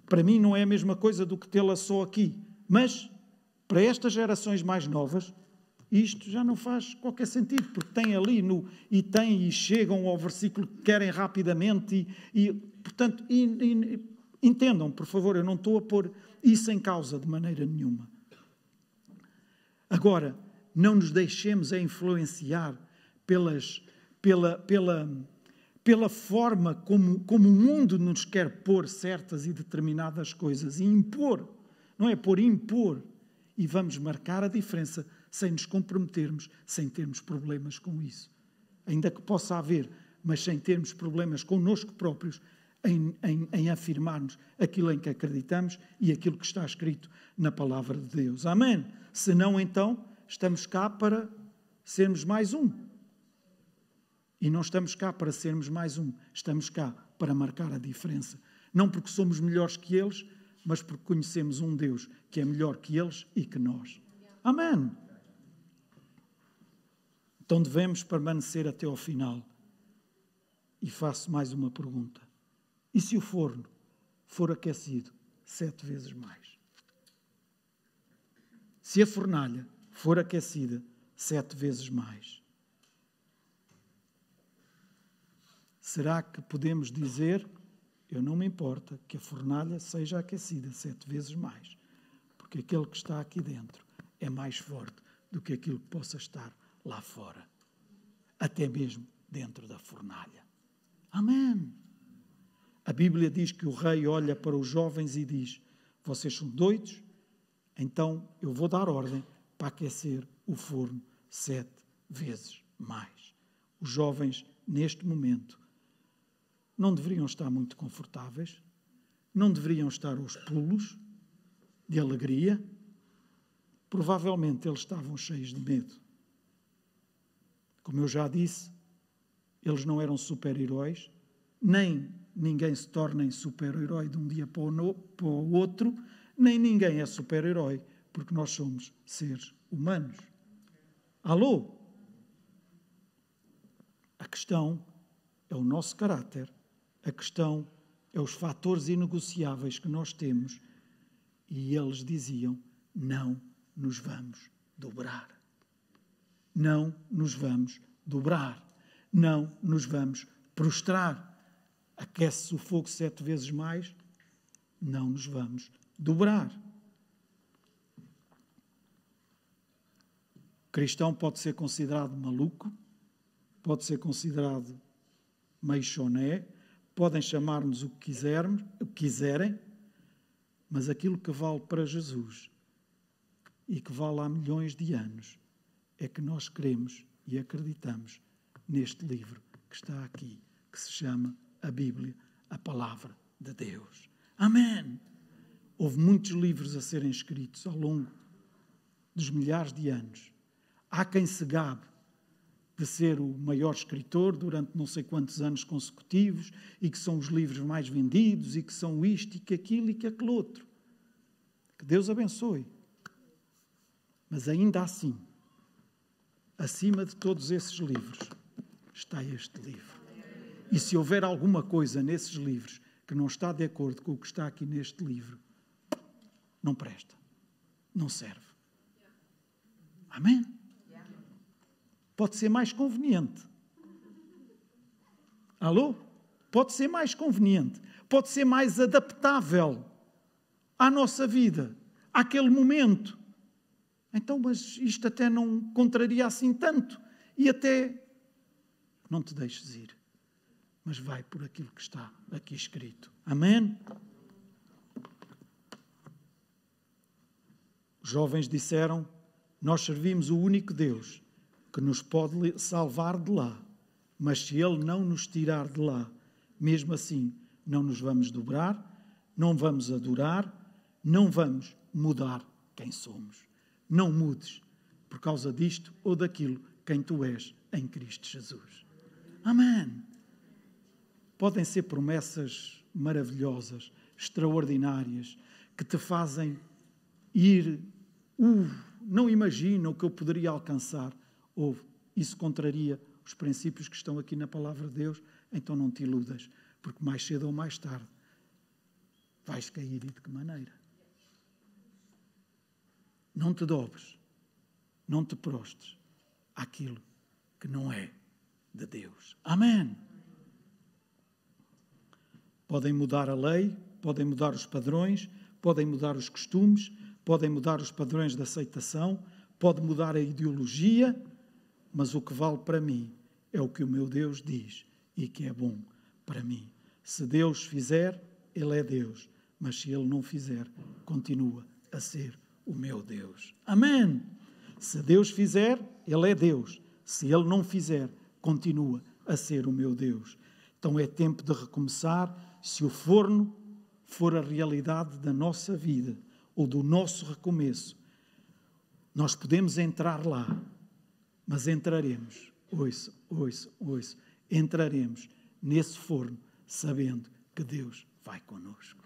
para mim não é a mesma coisa do que tê-la só aqui. Mas, para estas gerações mais novas, isto já não faz qualquer sentido, porque tem ali no e tem e chegam ao versículo que querem rapidamente e, e portanto, e, e, entendam, por favor, eu não estou a pôr isso em causa de maneira nenhuma. Agora, não nos deixemos a influenciar pelas, pela, pela, pela forma como, como o mundo nos quer pôr certas e determinadas coisas e impor, não é por impor. E vamos marcar a diferença sem nos comprometermos, sem termos problemas com isso. Ainda que possa haver, mas sem termos problemas connosco próprios em, em, em afirmarmos aquilo em que acreditamos e aquilo que está escrito na palavra de Deus. Amém? Se não, então, estamos cá para sermos mais um. E não estamos cá para sermos mais um, estamos cá para marcar a diferença. Não porque somos melhores que eles, mas porque conhecemos um Deus que é melhor que eles e que nós. Amém. Então devemos permanecer até ao final. E faço mais uma pergunta: e se o forno for aquecido sete vezes mais? Se a fornalha for aquecida sete vezes mais, será que podemos dizer: Eu não me importa que a fornalha seja aquecida sete vezes mais, porque aquele que está aqui dentro é mais forte do que aquilo que possa estar lá fora, até mesmo dentro da fornalha. Amém. A Bíblia diz que o rei olha para os jovens e diz: Vocês são doidos? Então eu vou dar ordem para aquecer o forno sete vezes mais. Os jovens, neste momento, não deveriam estar muito confortáveis, não deveriam estar aos pulos de alegria. Provavelmente eles estavam cheios de medo. Como eu já disse, eles não eram super-heróis, nem ninguém se torna super-herói de um dia para o outro, nem ninguém é super-herói, porque nós somos seres humanos. Alô? A questão é o nosso caráter, a questão é os fatores inegociáveis que nós temos. E eles diziam: não nos vamos dobrar. Não nos vamos dobrar. Não nos vamos prostrar aquece o fogo sete vezes mais, não nos vamos dobrar. O cristão pode ser considerado maluco, pode ser considerado meio choné, podem chamar-nos o que quisermos, o que quiserem, mas aquilo que vale para Jesus e que vale há milhões de anos é que nós queremos e acreditamos neste livro que está aqui, que se chama a Bíblia, a palavra de Deus. Amém. Houve muitos livros a serem escritos ao longo dos milhares de anos. Há quem se gabe de ser o maior escritor durante não sei quantos anos consecutivos e que são os livros mais vendidos e que são isto e que aquilo e que aquele outro. Que Deus abençoe. Mas ainda assim, acima de todos esses livros, está este livro. E se houver alguma coisa nesses livros que não está de acordo com o que está aqui neste livro, não presta, não serve. Amém? Pode ser mais conveniente. Alô? Pode ser mais conveniente, pode ser mais adaptável à nossa vida, àquele momento. Então, mas isto até não contraria assim tanto e até não te deixes ir mas vai por aquilo que está aqui escrito. Amém? Os jovens disseram: Nós servimos o único Deus que nos pode salvar de lá, mas se Ele não nos tirar de lá, mesmo assim, não nos vamos dobrar, não vamos adorar, não vamos mudar quem somos. Não mudes por causa disto ou daquilo quem tu és em Cristo Jesus. Amém podem ser promessas maravilhosas, extraordinárias, que te fazem ir, uh, não imagina o que eu poderia alcançar, isso contraria os princípios que estão aqui na palavra de Deus, então não te iludas, porque mais cedo ou mais tarde vais cair e de que maneira? Não te dobres, não te prostes àquilo que não é de Deus. Amém. Podem mudar a lei, podem mudar os padrões, podem mudar os costumes, podem mudar os padrões de aceitação, pode mudar a ideologia, mas o que vale para mim é o que o meu Deus diz e que é bom para mim. Se Deus fizer, Ele é Deus, mas se Ele não fizer, continua a ser o meu Deus. Amém! Se Deus fizer, Ele é Deus. Se Ele não fizer, continua a ser o meu Deus. Então é tempo de recomeçar. Se o forno for a realidade da nossa vida ou do nosso recomeço, nós podemos entrar lá, mas entraremos, ouça, ouça, ouça, entraremos nesse forno sabendo que Deus vai conosco.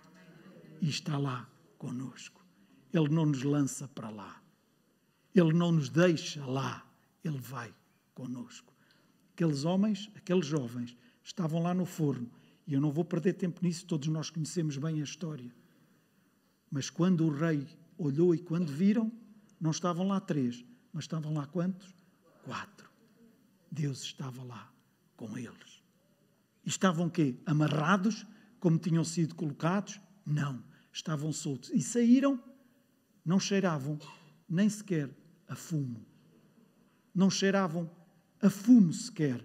E está lá conosco. Ele não nos lança para lá. Ele não nos deixa lá. Ele vai conosco. Aqueles homens, aqueles jovens, estavam lá no forno. E eu não vou perder tempo nisso, todos nós conhecemos bem a história. Mas quando o rei olhou e quando viram, não estavam lá três, mas estavam lá quantos? Quatro. Deus estava lá com eles. Estavam quê? Amarrados, como tinham sido colocados? Não. Estavam soltos. E saíram, não cheiravam nem sequer a fumo. Não cheiravam a fumo sequer.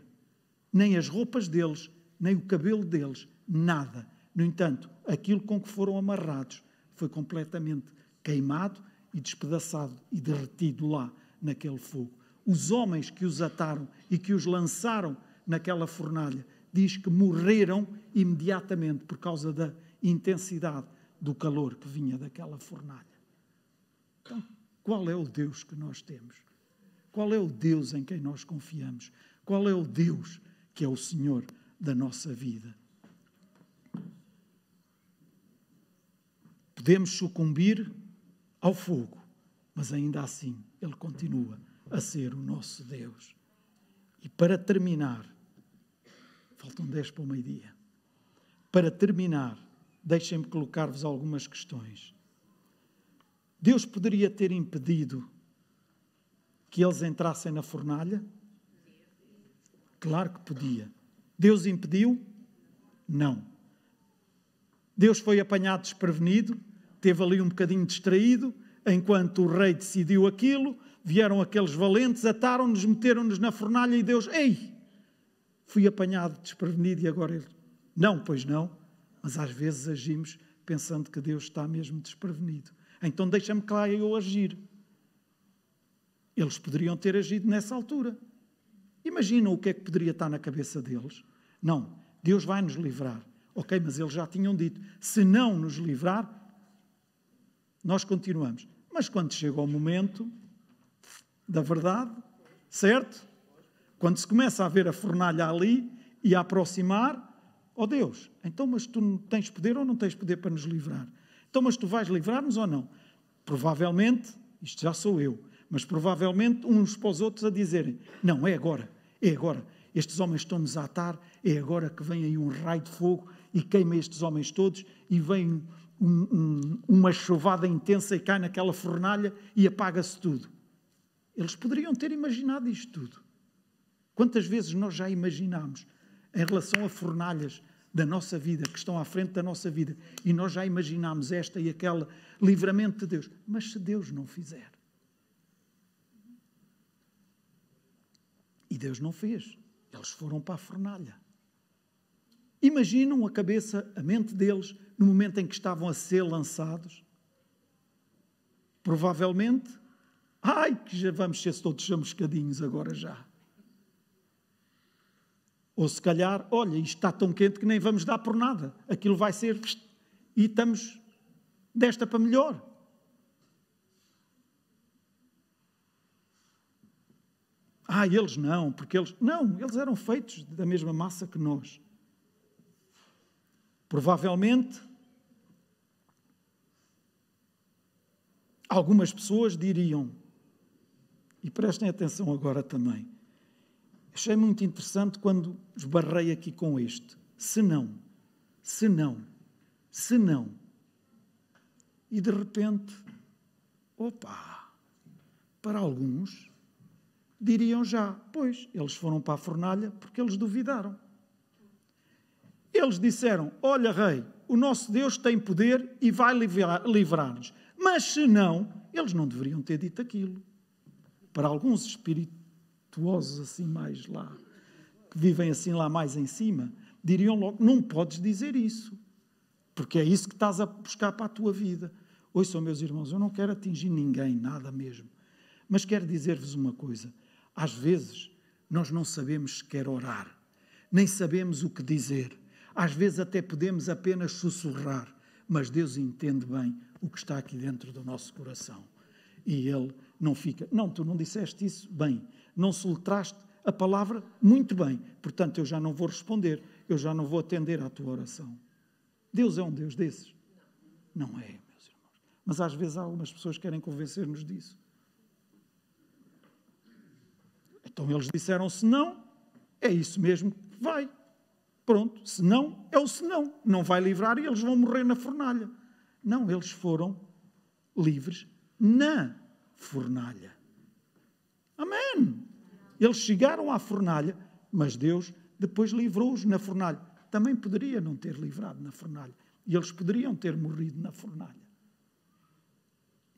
Nem as roupas deles, nem o cabelo deles, nada. No entanto, aquilo com que foram amarrados foi completamente queimado e despedaçado e derretido lá naquele fogo. Os homens que os ataram e que os lançaram naquela fornalha, diz que morreram imediatamente por causa da intensidade do calor que vinha daquela fornalha. Então, qual é o Deus que nós temos? Qual é o Deus em quem nós confiamos? Qual é o Deus que é o Senhor da nossa vida? Podemos sucumbir ao fogo, mas ainda assim Ele continua a ser o nosso Deus. E para terminar, faltam 10 para o meio-dia. Para terminar, deixem-me colocar-vos algumas questões. Deus poderia ter impedido que eles entrassem na fornalha? Claro que podia. Deus impediu? Não. Deus foi apanhado desprevenido? teve ali um bocadinho distraído, enquanto o rei decidiu aquilo, vieram aqueles valentes, ataram-nos, meteram-nos na fornalha e Deus, ei, fui apanhado desprevenido e agora ele, não, pois não, mas às vezes agimos pensando que Deus está mesmo desprevenido. Então deixa-me cá eu agir. Eles poderiam ter agido nessa altura. Imaginam o que é que poderia estar na cabeça deles? Não, Deus vai nos livrar. Ok, mas eles já tinham dito: se não nos livrar, nós continuamos. Mas quando chega o momento da verdade, certo? Quando se começa a ver a fornalha ali e a aproximar, ó oh Deus, então, mas tu tens poder ou não tens poder para nos livrar? Então, mas tu vais livrar-nos ou não? Provavelmente, isto já sou eu, mas provavelmente uns para os outros a dizerem: não, é agora, é agora. Estes homens estão-nos a atar, é agora que vem aí um raio de fogo e queima estes homens todos e vem um, um, uma chuvada intensa e cai naquela fornalha e apaga-se tudo. Eles poderiam ter imaginado isto tudo. Quantas vezes nós já imaginámos em relação a fornalhas da nossa vida, que estão à frente da nossa vida, e nós já imaginámos esta e aquela livramento de Deus. Mas se Deus não fizer? E Deus não fez. Eles foram para a fornalha. Imaginam a cabeça, a mente deles, no momento em que estavam a ser lançados? Provavelmente, ai, que já vamos ser todos chamuscadinhos agora já. Ou se calhar, olha, isto está tão quente que nem vamos dar por nada. Aquilo vai ser. E estamos desta para melhor. Ah, eles não, porque eles. Não, eles eram feitos da mesma massa que nós. Provavelmente, algumas pessoas diriam, e prestem atenção agora também, achei muito interessante quando esbarrei aqui com este. Se não, se não, se não. E de repente, opa, para alguns, diriam já, pois, eles foram para a fornalha porque eles duvidaram. Eles disseram: Olha, rei, o nosso Deus tem poder e vai livrar-nos. Mas se não, eles não deveriam ter dito aquilo. para alguns espirituosos assim mais lá, que vivem assim lá mais em cima, diriam logo: não podes dizer isso, porque é isso que estás a buscar para a tua vida. Ouçam, meus irmãos, eu não quero atingir ninguém, nada mesmo, mas quero dizer-vos uma coisa: às vezes nós não sabemos sequer orar, nem sabemos o que dizer, às vezes até podemos apenas sussurrar, mas Deus entende bem o que está aqui dentro do nosso coração. E Ele não fica, não, tu não disseste isso bem, não soltaste a palavra muito bem, portanto eu já não vou responder, eu já não vou atender à tua oração. Deus é um Deus desses? Não é, meus irmãos. Mas às vezes algumas pessoas querem convencer-nos disso. Então eles disseram: se não, é isso mesmo que vai. Pronto, se não, é o se não. Não vai livrar e eles vão morrer na fornalha. Não, eles foram livres na fornalha. Amém. Eles chegaram à fornalha, mas Deus depois livrou-os na fornalha. Também poderia não ter livrado na fornalha. E eles poderiam ter morrido na fornalha.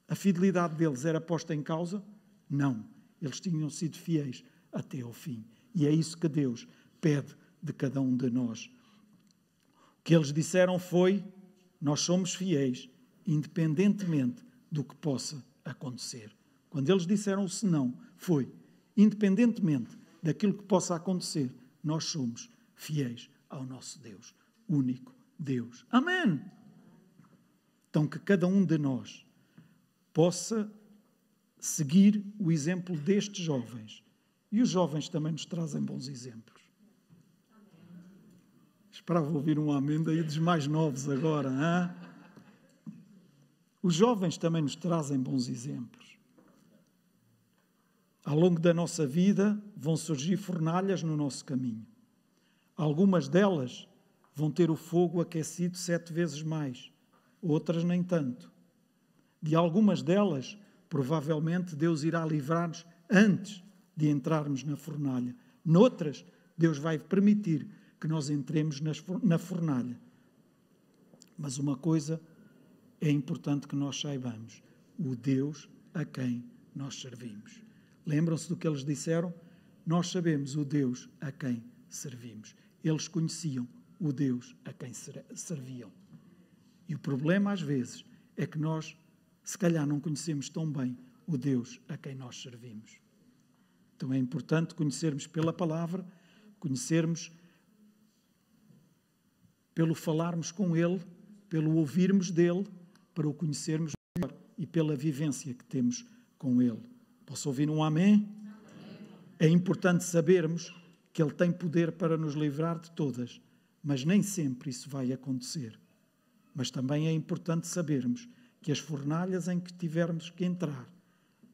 A fidelidade deles era posta em causa? Não. Eles tinham sido fiéis até ao fim. E é isso que Deus pede de cada um de nós. O que eles disseram foi: Nós somos fiéis, independentemente do que possa acontecer. Quando eles disseram o senão, foi: Independentemente daquilo que possa acontecer, nós somos fiéis ao nosso Deus, único Deus. Amém! Então, que cada um de nós possa seguir o exemplo destes jovens. E os jovens também nos trazem bons exemplos. Esperava ouvir um amém daí dos mais novos agora. Hein? Os jovens também nos trazem bons exemplos. Ao longo da nossa vida vão surgir fornalhas no nosso caminho. Algumas delas vão ter o fogo aquecido sete vezes mais, outras nem tanto. De algumas delas Provavelmente Deus irá livrar-nos antes de entrarmos na fornalha. Noutras, Deus vai permitir que nós entremos na fornalha. Mas uma coisa é importante que nós saibamos: o Deus a quem nós servimos. Lembram-se do que eles disseram? Nós sabemos o Deus a quem servimos. Eles conheciam o Deus a quem serviam. E o problema, às vezes, é que nós se calhar não conhecemos tão bem o Deus a quem nós servimos. Então é importante conhecermos pela palavra, conhecermos pelo falarmos com Ele, pelo ouvirmos dele, para o conhecermos melhor e pela vivência que temos com Ele. Posso ouvir um amém? É importante sabermos que Ele tem poder para nos livrar de todas, mas nem sempre isso vai acontecer. Mas também é importante sabermos que as fornalhas em que tivermos que entrar,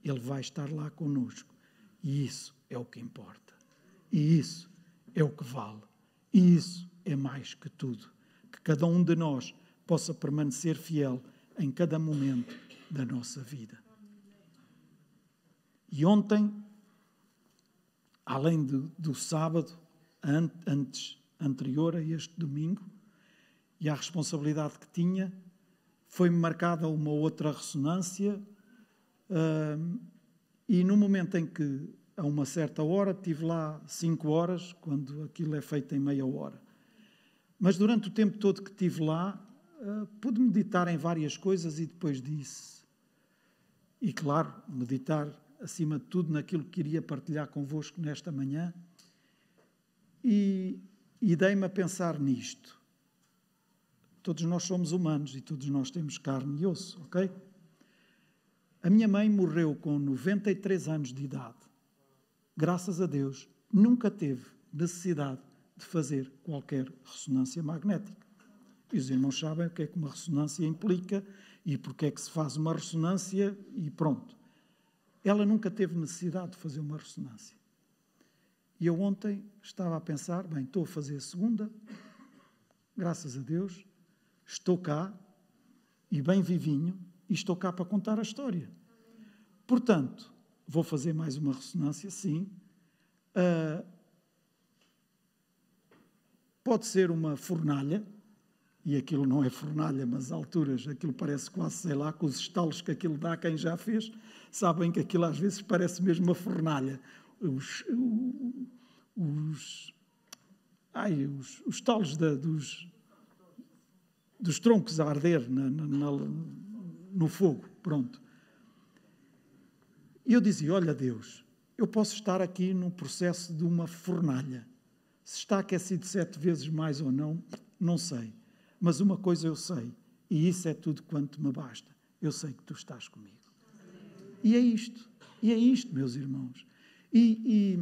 Ele vai estar lá conosco. E isso é o que importa. E isso é o que vale. E isso é mais que tudo. Que cada um de nós possa permanecer fiel em cada momento da nossa vida. E ontem, além do, do sábado, antes, anterior a este domingo, e a responsabilidade que tinha, foi-me marcada uma outra ressonância, uh, e no momento em que, a uma certa hora, tive lá cinco horas, quando aquilo é feito em meia hora. Mas durante o tempo todo que estive lá, uh, pude meditar em várias coisas e depois disse. E claro, meditar acima de tudo naquilo que queria partilhar convosco nesta manhã. E, e dei-me a pensar nisto. Todos nós somos humanos e todos nós temos carne e osso, ok? A minha mãe morreu com 93 anos de idade. Graças a Deus, nunca teve necessidade de fazer qualquer ressonância magnética. E os irmãos sabem o que é que uma ressonância implica e porque é que se faz uma ressonância e pronto. Ela nunca teve necessidade de fazer uma ressonância. E eu ontem estava a pensar, bem, estou a fazer a segunda, graças a Deus, Estou cá e bem vivinho e estou cá para contar a história. Portanto, vou fazer mais uma ressonância, sim. Uh, pode ser uma fornalha, e aquilo não é fornalha, mas alturas, aquilo parece quase, sei lá, com os estalos que aquilo dá, quem já fez, sabem que aquilo às vezes parece mesmo uma fornalha. Os, os, ai, os, os talos da, dos, dos troncos a arder na, na, na, no fogo, pronto. E eu dizia, olha Deus, eu posso estar aqui num processo de uma fornalha. Se está aquecido sete vezes mais ou não, não sei mas uma coisa eu sei, e isso é tudo quanto me basta. Eu sei que tu estás comigo. E é isto, e é isto, meus irmãos. E,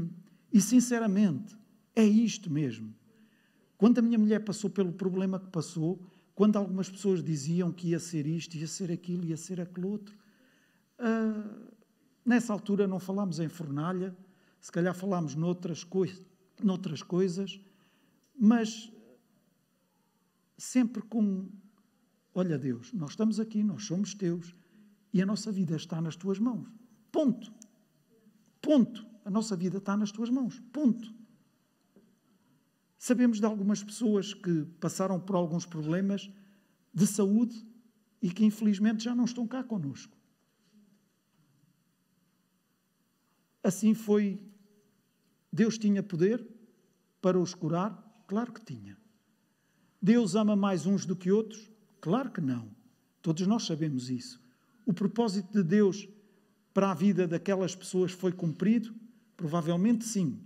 e, e sinceramente, é isto mesmo. Quando a minha mulher passou pelo problema que passou, quando algumas pessoas diziam que ia ser isto, ia ser aquilo, ia ser aquele outro, uh, nessa altura não falámos em fornalha, se calhar falámos noutras, coi noutras coisas, mas sempre com: Olha, Deus, nós estamos aqui, nós somos teus e a nossa vida está nas tuas mãos. Ponto. Ponto. A nossa vida está nas tuas mãos. Ponto. Sabemos de algumas pessoas que passaram por alguns problemas de saúde e que infelizmente já não estão cá conosco. Assim foi. Deus tinha poder para os curar? Claro que tinha. Deus ama mais uns do que outros? Claro que não. Todos nós sabemos isso. O propósito de Deus para a vida daquelas pessoas foi cumprido? Provavelmente sim.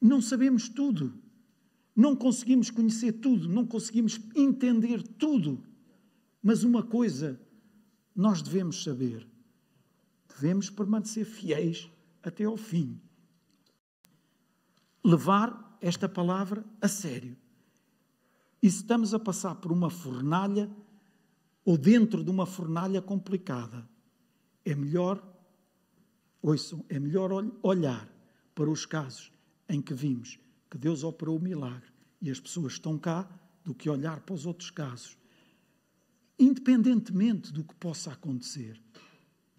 Não sabemos tudo. Não conseguimos conhecer tudo, não conseguimos entender tudo. Mas uma coisa nós devemos saber: devemos permanecer fiéis até ao fim. Levar esta palavra a sério. E se estamos a passar por uma fornalha ou dentro de uma fornalha complicada, é melhor, ouçam, é melhor olhar para os casos em que vimos que Deus operou o milagre e as pessoas estão cá do que olhar para os outros casos. Independentemente do que possa acontecer.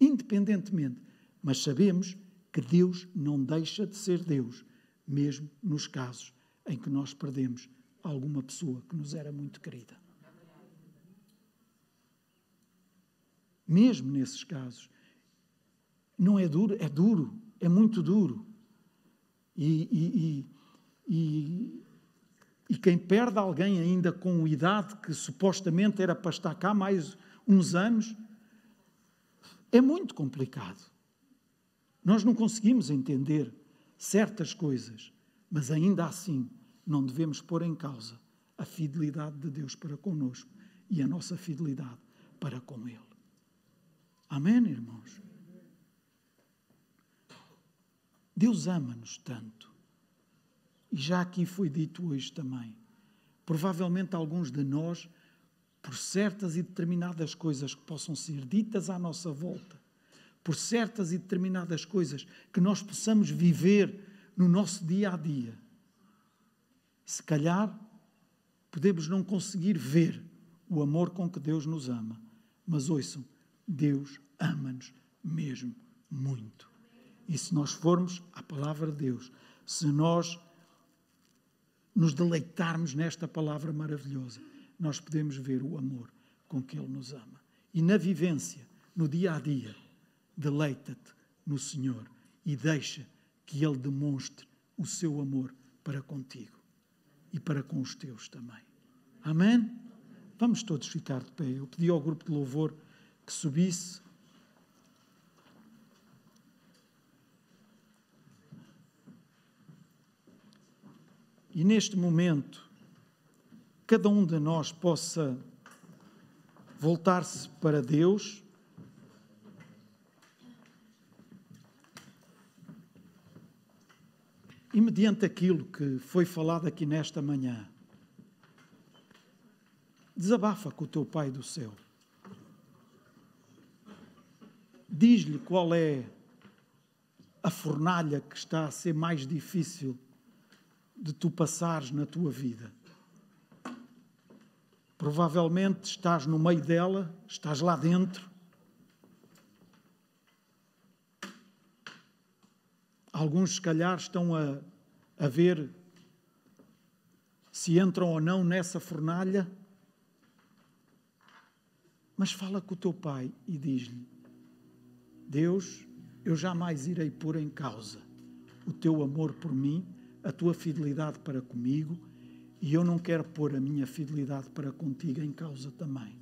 Independentemente. Mas sabemos que Deus não deixa de ser Deus, mesmo nos casos em que nós perdemos alguma pessoa que nos era muito querida. Mesmo nesses casos. Não é duro, é duro, é muito duro. E, e, e, e, quem perde alguém ainda com idade, que supostamente era para estar cá mais uns anos, é muito complicado. Nós não conseguimos entender certas coisas, mas ainda assim não devemos pôr em causa a fidelidade de Deus para conosco e a nossa fidelidade para com Ele. Amém, irmãos? Deus ama-nos tanto. E já aqui foi dito hoje também. Provavelmente alguns de nós, por certas e determinadas coisas que possam ser ditas à nossa volta, por certas e determinadas coisas que nós possamos viver no nosso dia a dia, se calhar podemos não conseguir ver o amor com que Deus nos ama, mas ouçam, Deus ama-nos mesmo muito. E se nós formos à palavra de Deus, se nós nos deleitarmos nesta palavra maravilhosa, nós podemos ver o amor com que Ele nos ama. E na vivência, no dia a dia, deleita-te no Senhor e deixa que Ele demonstre o seu amor para contigo e para com os teus também. Amém? Vamos todos ficar de pé. Eu pedi ao grupo de louvor que subisse. E neste momento, cada um de nós possa voltar-se para Deus E mediante aquilo que foi falado aqui nesta manhã, desabafa com o teu Pai do céu. Diz-lhe qual é a fornalha que está a ser mais difícil de tu passares na tua vida. Provavelmente estás no meio dela, estás lá dentro. Alguns, se calhar, estão a, a ver se entram ou não nessa fornalha, Mas fala com o teu pai e diz-lhe: Deus, eu jamais irei pôr em causa o teu amor por mim, a tua fidelidade para comigo, e eu não quero pôr a minha fidelidade para contigo em causa também.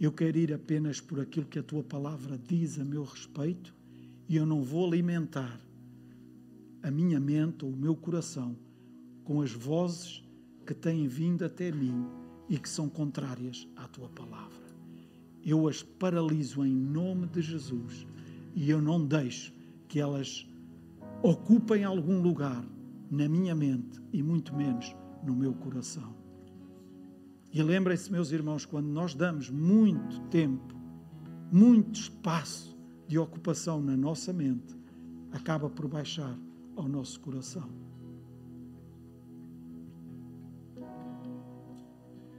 Eu quero ir apenas por aquilo que a tua palavra diz a meu respeito e eu não vou alimentar a minha mente ou o meu coração com as vozes que têm vindo até mim e que são contrárias à tua palavra. Eu as paraliso em nome de Jesus e eu não deixo que elas ocupem algum lugar na minha mente e muito menos no meu coração. E lembrem-se, meus irmãos, quando nós damos muito tempo, muito espaço de ocupação na nossa mente, acaba por baixar ao nosso coração.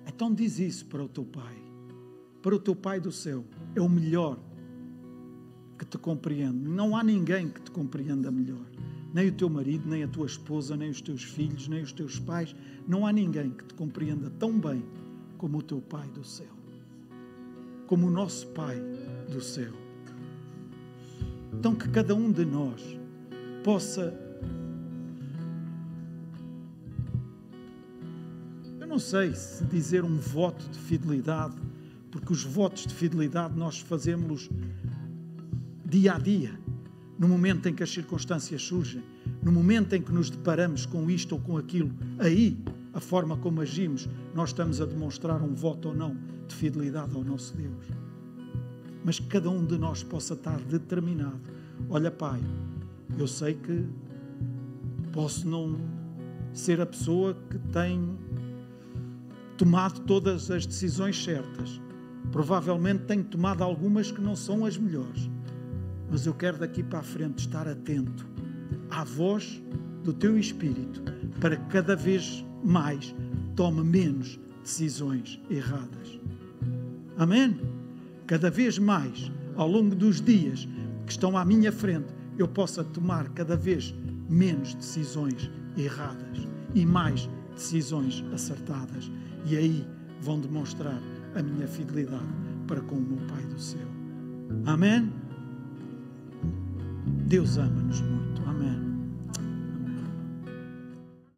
Então diz isso para o teu pai, para o teu pai do céu. É o melhor que te compreende. Não há ninguém que te compreenda melhor. Nem o teu marido, nem a tua esposa, nem os teus filhos, nem os teus pais. Não há ninguém que te compreenda tão bem como o teu pai do céu. Como o nosso pai do céu. Então que cada um de nós possa não sei se dizer um voto de fidelidade, porque os votos de fidelidade nós fazemos dia a dia, no momento em que as circunstâncias surgem, no momento em que nos deparamos com isto ou com aquilo, aí a forma como agimos, nós estamos a demonstrar um voto ou não de fidelidade ao nosso Deus. Mas que cada um de nós possa estar determinado. Olha, Pai, eu sei que posso não ser a pessoa que tem tomado todas as decisões certas. Provavelmente tenho tomado algumas que não são as melhores. Mas eu quero daqui para a frente estar atento à voz do teu espírito para que cada vez mais tome menos decisões erradas. Amém? Cada vez mais, ao longo dos dias que estão à minha frente, eu possa tomar cada vez menos decisões erradas e mais decisões acertadas e aí vão demonstrar a minha fidelidade para com o meu Pai do céu. Amém? Deus ama-nos muito. Amém.